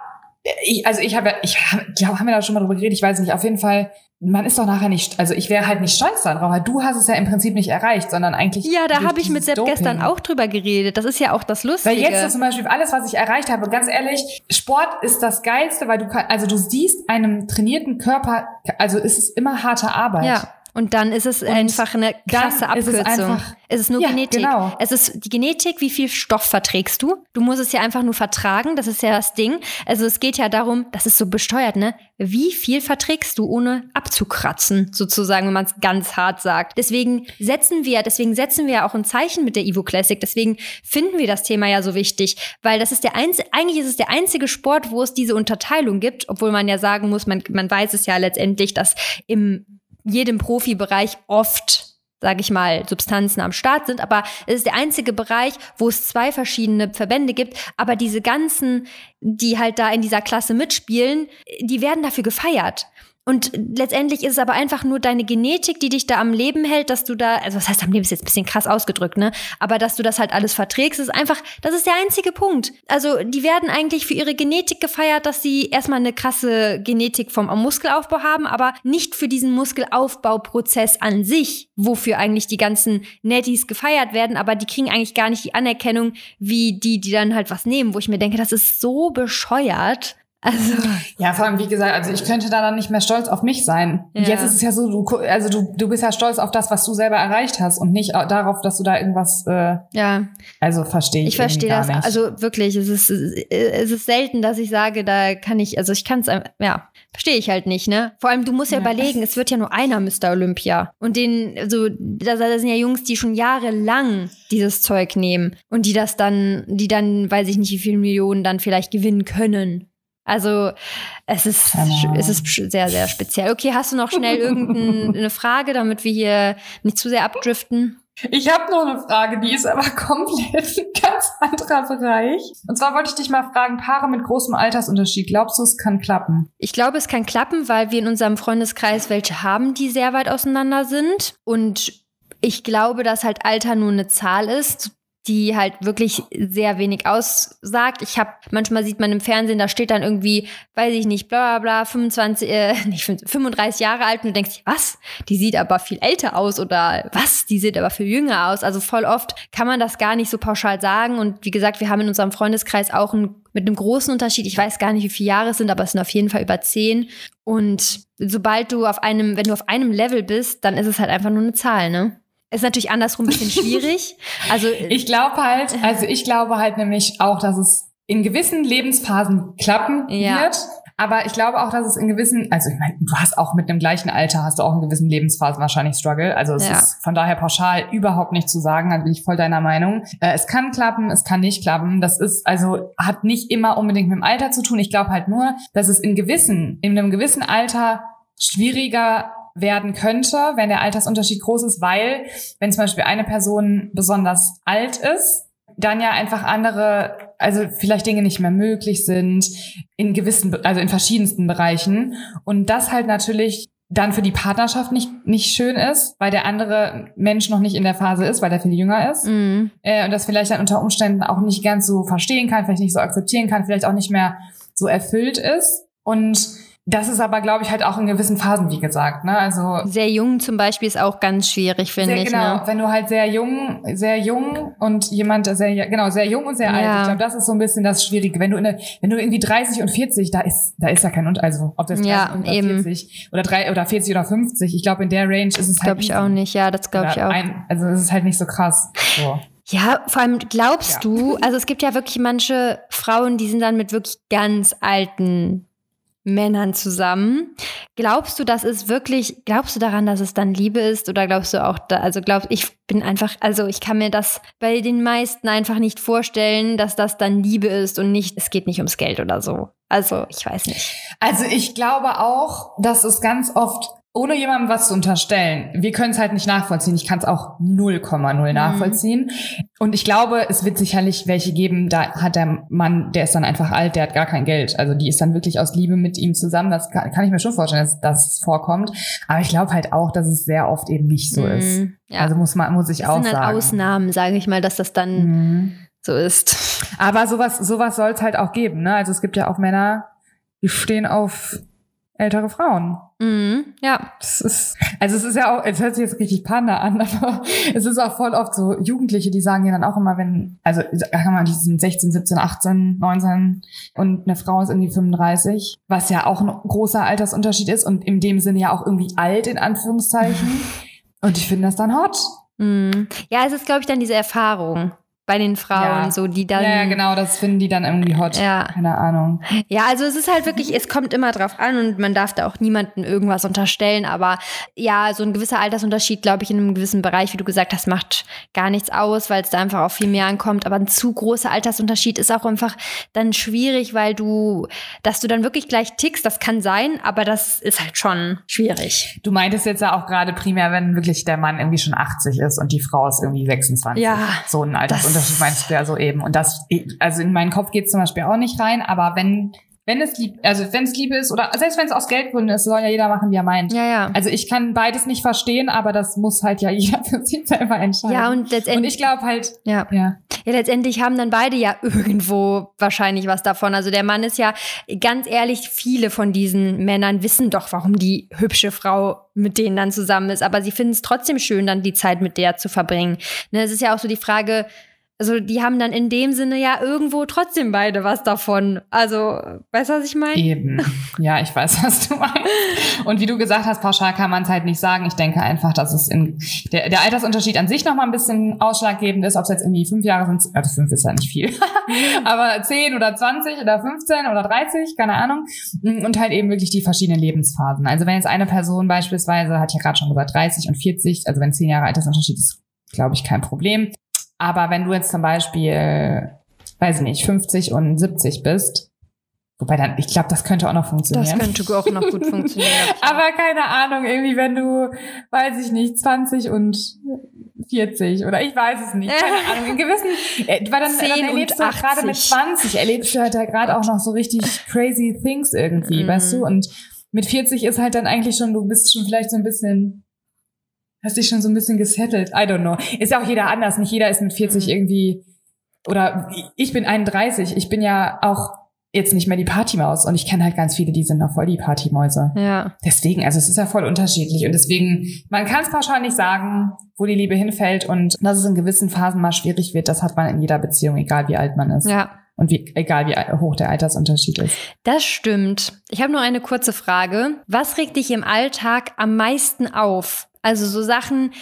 ich, also ich habe, ich glaube, haben wir da schon mal drüber geredet, ich weiß nicht, auf jeden Fall man ist doch nachher nicht, also ich wäre halt nicht stolz darauf, weil du hast es ja im Prinzip nicht erreicht, sondern eigentlich. Ja, da habe ich mit Sepp Doping. gestern auch drüber geredet. Das ist ja auch das Lustige. Weil jetzt ist zum Beispiel alles, was ich erreicht habe, ganz ehrlich, Sport ist das Geilste, weil du kann, also du siehst einem trainierten Körper, also ist es immer harte Arbeit. Ja. Und dann ist es und einfach eine krasse Abkürzung. Ist es, einfach, es ist nur ja, Genetik. Genau. Es ist die Genetik, wie viel Stoff verträgst du? Du musst es ja einfach nur vertragen, das ist ja das Ding. Also es geht ja darum, das ist so besteuert, ne? Wie viel verträgst du, ohne abzukratzen, sozusagen, wenn man es ganz hart sagt. Deswegen setzen wir, deswegen setzen wir ja auch ein Zeichen mit der Evo Classic. Deswegen finden wir das Thema ja so wichtig, weil das ist der einzige, eigentlich ist es der einzige Sport, wo es diese Unterteilung gibt, obwohl man ja sagen muss, man, man weiß es ja letztendlich, dass im jedem Profibereich oft sage ich mal, Substanzen am Start sind, aber es ist der einzige Bereich, wo es zwei verschiedene Verbände gibt, aber diese ganzen, die halt da in dieser Klasse mitspielen, die werden dafür gefeiert. Und letztendlich ist es aber einfach nur deine Genetik, die dich da am Leben hält, dass du da, also was heißt am Leben ist jetzt ein bisschen krass ausgedrückt, ne? Aber dass du das halt alles verträgst, ist einfach, das ist der einzige Punkt. Also die werden eigentlich für ihre Genetik gefeiert, dass sie erstmal eine krasse Genetik vom Muskelaufbau haben, aber nicht für diesen Muskelaufbauprozess an sich, wofür eigentlich die ganzen Netties gefeiert werden, aber die kriegen eigentlich gar nicht die Anerkennung wie die, die dann halt was nehmen, wo ich mir denke, das ist so bescheuert. Also. Ja, vor allem, wie gesagt, also ich könnte da dann nicht mehr stolz auf mich sein. Ja. Jetzt ist es ja so, du, also du, du bist ja stolz auf das, was du selber erreicht hast und nicht darauf, dass du da irgendwas, äh, ja. Also verstehe ich. Ich verstehe das. Nicht. Also wirklich, es ist, es ist selten, dass ich sage, da kann ich, also ich kann es, ja, verstehe ich halt nicht, ne? Vor allem, du musst ja, ja, überlegen, es wird ja nur einer Mr. Olympia. Und den, also, da, da sind ja Jungs, die schon jahrelang dieses Zeug nehmen und die das dann, die dann, weiß ich nicht, wie viele Millionen dann vielleicht gewinnen können. Also es ist, es ist sehr, sehr speziell. Okay, hast du noch schnell irgendeine Frage, damit wir hier nicht zu sehr abdriften? Ich habe noch eine Frage, die ist aber komplett ein ganz anderer Bereich. Und zwar wollte ich dich mal fragen, Paare mit großem Altersunterschied, glaubst du, es kann klappen? Ich glaube, es kann klappen, weil wir in unserem Freundeskreis welche haben, die sehr weit auseinander sind. Und ich glaube, dass halt Alter nur eine Zahl ist die halt wirklich sehr wenig aussagt. Ich habe manchmal sieht man im Fernsehen, da steht dann irgendwie, weiß ich nicht, bla bla bla, 25, äh, nicht 35 Jahre alt und du denkst, was? Die sieht aber viel älter aus oder was? Die sieht aber viel jünger aus. Also voll oft kann man das gar nicht so pauschal sagen. Und wie gesagt, wir haben in unserem Freundeskreis auch ein, mit einem großen Unterschied. Ich weiß gar nicht, wie viele Jahre es sind, aber es sind auf jeden Fall über zehn. Und sobald du auf einem, wenn du auf einem Level bist, dann ist es halt einfach nur eine Zahl, ne? Ist natürlich andersrum ein bisschen schwierig. Also ich glaube halt, also ich glaube halt nämlich auch, dass es in gewissen Lebensphasen klappen ja. wird. Aber ich glaube auch, dass es in gewissen, also ich meine, du hast auch mit einem gleichen Alter, hast du auch in gewissen Lebensphasen wahrscheinlich Struggle. Also es ja. ist von daher pauschal überhaupt nicht zu sagen, da bin ich voll deiner Meinung. Äh, es kann klappen, es kann nicht klappen. Das ist, also hat nicht immer unbedingt mit dem Alter zu tun. Ich glaube halt nur, dass es in gewissen, in einem gewissen Alter schwieriger werden könnte, wenn der Altersunterschied groß ist, weil wenn zum Beispiel eine Person besonders alt ist, dann ja einfach andere, also vielleicht Dinge nicht mehr möglich sind in gewissen, also in verschiedensten Bereichen und das halt natürlich dann für die Partnerschaft nicht, nicht schön ist, weil der andere Mensch noch nicht in der Phase ist, weil der viel jünger ist. Mm. Äh, und das vielleicht dann unter Umständen auch nicht ganz so verstehen kann, vielleicht nicht so akzeptieren kann, vielleicht auch nicht mehr so erfüllt ist. Und das ist aber, glaube ich, halt auch in gewissen Phasen, wie gesagt. Ne? Also sehr jung zum Beispiel ist auch ganz schwierig, finde ich. Genau, ne? wenn du halt sehr jung, sehr jung und jemand sehr, genau, sehr jung und sehr ja. alt. Ich glaube, das ist so ein bisschen das Schwierige. Wenn du in eine, wenn du irgendwie 30 und 40, da ist, da ist ja kein und also ob das 30 ja, oder eben. 40 oder drei oder 40 oder 50. Ich glaube, in der Range ist es halt. Glaube ich auch nicht. Ja, das glaube ich auch. Ein, also es ist halt nicht so krass. So. Ja, vor allem glaubst ja. du, also es gibt ja wirklich manche Frauen, die sind dann mit wirklich ganz alten Männern zusammen. Glaubst du, das ist wirklich, glaubst du daran, dass es dann Liebe ist oder glaubst du auch da, also glaubst, ich bin einfach, also ich kann mir das bei den meisten einfach nicht vorstellen, dass das dann Liebe ist und nicht, es geht nicht ums Geld oder so. Also, ich weiß nicht. Also, ich glaube auch, dass es ganz oft ohne jemandem was zu unterstellen. Wir können es halt nicht nachvollziehen. Ich kann es auch 0,0 mhm. nachvollziehen. Und ich glaube, es wird sicherlich welche geben, da hat der Mann, der ist dann einfach alt, der hat gar kein Geld. Also die ist dann wirklich aus Liebe mit ihm zusammen. Das kann, kann ich mir schon vorstellen, dass das vorkommt. Aber ich glaube halt auch, dass es sehr oft eben nicht so mhm. ist. Ja. Also muss man, muss ich das auch sind halt sagen. Ausnahmen, sage ich mal, dass das dann mhm. so ist. Aber sowas, sowas soll es halt auch geben. Ne? Also es gibt ja auch Männer, die stehen auf ältere Frauen. Mhm, ja. Das ist, also es ist ja auch, es hört sich jetzt richtig Panda an, aber es ist auch voll oft so Jugendliche, die sagen ja dann auch immer, wenn, also kann man, die sind 16, 17, 18, 19 und eine Frau ist irgendwie 35, was ja auch ein großer Altersunterschied ist und in dem Sinne ja auch irgendwie alt in Anführungszeichen. und ich finde das dann hot. Mhm. Ja, es ist, glaube ich, dann diese Erfahrung. Bei den Frauen, Ja. so die dann. ja, ja, genau, das finden die dann irgendwie hot. Ja. Keine Ahnung. Ja, also es ist halt wirklich, es kommt immer drauf an und man darf da auch niemandem irgendwas unterstellen, aber ja, so ein gewisser Altersunterschied, glaube ich, in einem gewissen Bereich, wie du gesagt hast, macht gar nichts aus, weil es da einfach auf viel mehr ankommt. Aber ein zu großer Altersunterschied ist auch einfach dann schwierig, weil du, dass du dann wirklich gleich tickst, das kann sein, aber das ist halt schon schwierig. Du meintest jetzt ja auch gerade primär, wenn wirklich der Mann irgendwie schon 80 ist und die Frau ist irgendwie 26. Ja, So ein Altersunterschied das- meinst du ja so eben. Und das, also in meinen Kopf geht zum Beispiel auch nicht rein, aber wenn, wenn es lieb, also wenn es Liebe ist oder selbst wenn es aus Geldgründen ist, soll ja jeder machen, wie er meint. Ja, ja. Also ich kann beides nicht verstehen, aber das muss halt ja jeder für sich selber entscheiden. Ja, und und letztendlich, ich glaube halt, ja. ja. Ja, letztendlich haben dann beide ja irgendwo wahrscheinlich was davon. Also der Mann ist ja, ganz ehrlich, viele von diesen Männern wissen doch, warum die hübsche Frau mit denen dann zusammen ist. Aber sie finden es trotzdem schön, dann die Zeit mit der zu verbringen. Ne, es ist ja auch so die Frage, also die haben dann in dem Sinne ja irgendwo trotzdem beide was davon. Also, weißt du, was ich meine? Eben. Ja, ich weiß, was du meinst. Und wie du gesagt hast, pauschal kann man es halt nicht sagen. Ich denke einfach, dass es in der, der Altersunterschied an sich noch mal ein bisschen ausschlaggebend ist, ob es jetzt irgendwie fünf Jahre sind, also fünf ist ja nicht viel, aber zehn oder zwanzig oder 15 oder 30, keine Ahnung. Und halt eben wirklich die verschiedenen Lebensphasen. Also wenn jetzt eine Person beispielsweise, hat ja gerade schon gesagt, 30 und 40, also wenn zehn Jahre Altersunterschied ist, glaube ich, kein Problem. Aber wenn du jetzt zum Beispiel, weiß ich nicht, 50 und 70 bist, wobei dann, ich glaube, das könnte auch noch funktionieren. Das könnte auch noch gut funktionieren. Aber keine Ahnung, irgendwie, wenn du, weiß ich nicht, 20 und 40 oder ich weiß es nicht, keine Ahnung, in gewissen, äh, weil dann, 10 dann erlebst du halt gerade mit 80. 20, erlebst du halt da gerade auch noch so richtig crazy things irgendwie, Mhm. weißt du? Und mit 40 ist halt dann eigentlich schon, du bist schon vielleicht so ein bisschen, hast dich schon so ein bisschen gesettelt, I don't know. Ist ja auch jeder anders, nicht jeder ist mit 40 Mhm. irgendwie, oder ich bin 31, ich bin ja auch jetzt nicht mehr die Partymaus und ich kenne halt ganz viele, die sind noch voll die Partymäuse. Ja. Deswegen, also es ist ja voll unterschiedlich und deswegen, man kann es pauschal nicht sagen, wo die Liebe hinfällt und dass es in gewissen Phasen mal schwierig wird, das hat man in jeder Beziehung, egal wie alt man ist Ja. und wie, egal wie hoch der Altersunterschied ist. Das stimmt. Ich habe nur eine kurze Frage. Was regt dich im Alltag am meisten auf? Also so Sachen,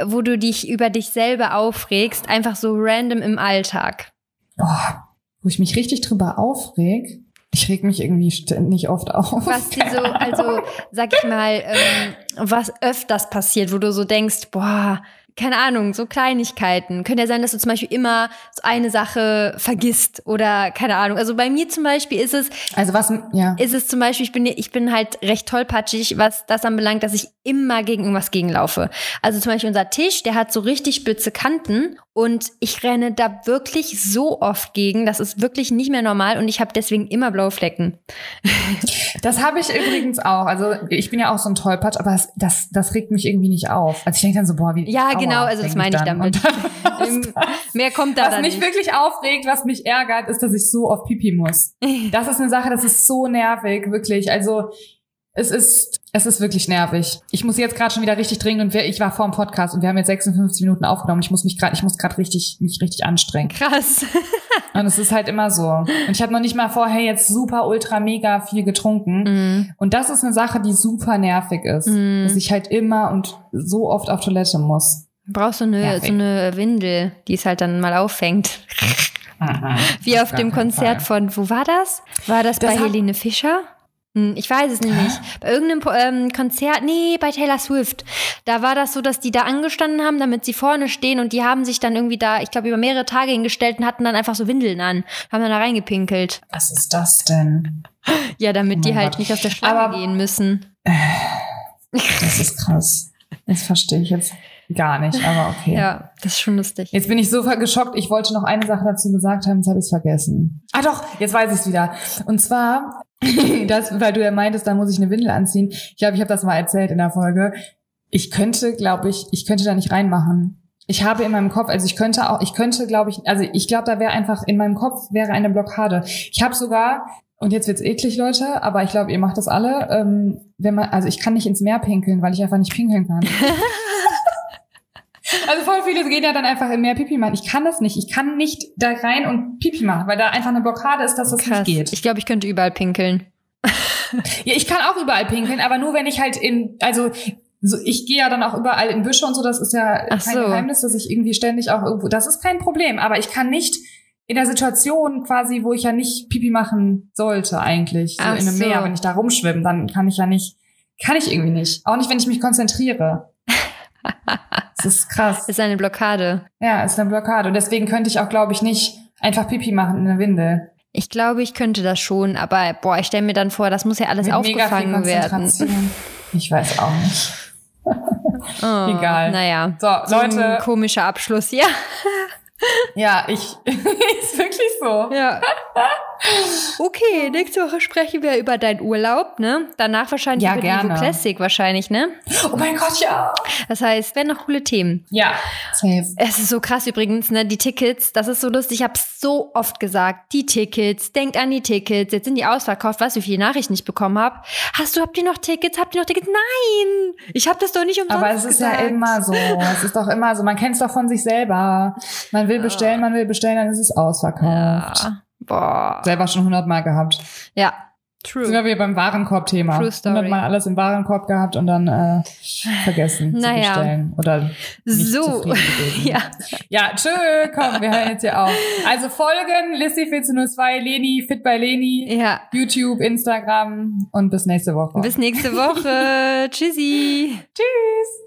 wo du dich über dich selber aufregst, einfach so random im Alltag. Boah, wo ich mich richtig drüber aufreg. Ich reg mich irgendwie ständig oft auf. Was dir so, also sag ich mal, ähm, was öfters passiert, wo du so denkst, boah, keine Ahnung, so Kleinigkeiten. Könnte ja sein, dass du zum Beispiel immer so eine Sache vergisst oder keine Ahnung. Also bei mir zum Beispiel ist es, Also was, ja. ist es zum Beispiel, ich bin, ich bin halt recht tollpatschig, was das anbelangt, dass ich immer gegen irgendwas gegenlaufe. Also zum Beispiel unser Tisch, der hat so richtig spitze Kanten und ich renne da wirklich so oft gegen. Das ist wirklich nicht mehr normal und ich habe deswegen immer blaue Flecken. Das habe ich übrigens auch. Also ich bin ja auch so ein Tollpatsch, aber das, das, das regt mich irgendwie nicht auf. Also ich denke dann so, boah, wie. Ja, aua, genau, also das meine ich dann. damit. Dann- Mehr kommt da Was dann mich nicht. wirklich aufregt, was mich ärgert, ist, dass ich so oft pipi muss. Das ist eine Sache, das ist so nervig, wirklich. Also es ist, es ist wirklich nervig. Ich muss jetzt gerade schon wieder richtig dringend und wir, ich war vor dem Podcast und wir haben jetzt 56 Minuten aufgenommen. Ich muss mich gerade, ich muss gerade richtig, mich richtig anstrengen. Krass. Und es ist halt immer so. Und ich habe noch nicht mal vorher jetzt super, ultra, mega viel getrunken. Mhm. Und das ist eine Sache, die super nervig ist. Mhm. Dass ich halt immer und so oft auf Toilette muss. Brauchst du eine, Nervig. so eine Windel, die es halt dann mal auffängt. Wie auf gar dem Konzert von, wo war das? War das, Das bei Helene Fischer? Hm, Ich weiß es nicht. Bei irgendeinem ähm, Konzert, nee, bei Taylor Swift. Da war das so, dass die da angestanden haben, damit sie vorne stehen und die haben sich dann irgendwie da, ich glaube, über mehrere Tage hingestellt und hatten dann einfach so Windeln an. Haben dann da reingepinkelt. Was ist das denn? Ja, damit Oh die halt Gott. nicht aus der Schlange Aber- gehen müssen. Das ist krass. Das verstehe ich jetzt gar nicht, aber okay. Ja, das ist schon lustig. Jetzt bin ich so geschockt. Ich wollte noch eine Sache dazu gesagt haben, jetzt habe ich es vergessen. Ah doch, jetzt weiß ich es wieder. Und zwar, das, weil du ja meintest, da muss ich eine Windel anziehen. Ich glaube, ich habe das mal erzählt in der Folge. Ich könnte, glaube ich, ich könnte da nicht reinmachen. Ich habe in meinem Kopf, also ich könnte auch, ich könnte, glaube ich, also ich glaube, da wäre einfach in meinem Kopf wäre eine Blockade. Ich habe sogar und jetzt wird's eklig, Leute, aber ich glaube, ihr macht das alle. Ähm, wenn man, also ich kann nicht ins Meer pinkeln, weil ich einfach nicht pinkeln kann. Also voll viele gehen ja dann einfach im Meer Pipi machen. Ich kann das nicht. Ich kann nicht da rein und Pipi machen, weil da einfach eine Blockade ist, dass das Krass. nicht geht. Ich glaube, ich könnte überall pinkeln. Ja, ich kann auch überall pinkeln, aber nur wenn ich halt in, also so, ich gehe ja dann auch überall in Büsche und so, das ist ja Ach kein so. Geheimnis, dass ich irgendwie ständig auch irgendwo, das ist kein Problem, aber ich kann nicht in der Situation quasi, wo ich ja nicht Pipi machen sollte eigentlich, so Ach in einem so. Meer, wenn ich da rumschwimme, dann kann ich ja nicht, kann ich irgendwie nicht. Auch nicht, wenn ich mich konzentriere. Das ist krass. Ist eine Blockade. Ja, ist eine Blockade. Und deswegen könnte ich auch, glaube ich, nicht einfach Pipi machen in der Windel. Ich glaube, ich könnte das schon, aber boah, ich stelle mir dann vor, das muss ja alles Mit aufgefangen werden. Ich weiß auch nicht. Oh, Egal. Naja. So, So Leute, komischer Abschluss, ja. ja, ich, ist wirklich so. Ja. Okay, nächste Woche sprechen wir über deinen Urlaub, ne? Danach wahrscheinlich Ja, über die gerne. Evo Classic wahrscheinlich, ne? Oh mein Gott, ja. Das heißt, werden noch coole Themen. Ja, safe. Es ist so krass übrigens, ne? Die Tickets, das ist so lustig. Ich habe so oft gesagt, die Tickets, denkt an die Tickets. Jetzt sind die ausverkauft. Weißt du, wie viele Nachrichten ich bekommen habe? Hast du, habt ihr noch Tickets? Habt ihr noch Tickets? Nein! Ich habe das doch nicht umsonst Aber es ist gesagt. ja immer so. Es ist doch immer so. Man kennt es doch von sich selber. Man will bestellen, man will bestellen, dann ist es ausverkauft. Ja. Boah. Selber schon hundertmal gehabt. Ja. Sind True. wir wieder beim Warenkorb-Thema. True story. Hundertmal alles im Warenkorb gehabt und dann äh, vergessen Naja. zu bestellen. Oder nicht So. Ja. Ja, tschö, komm, wir hören jetzt hier auf. Also folgen, Lissy 1402, Leni, Fit bei Leni, Ja. YouTube, Instagram und bis nächste Woche. Bis nächste Woche. Tschüssi. Tschüss.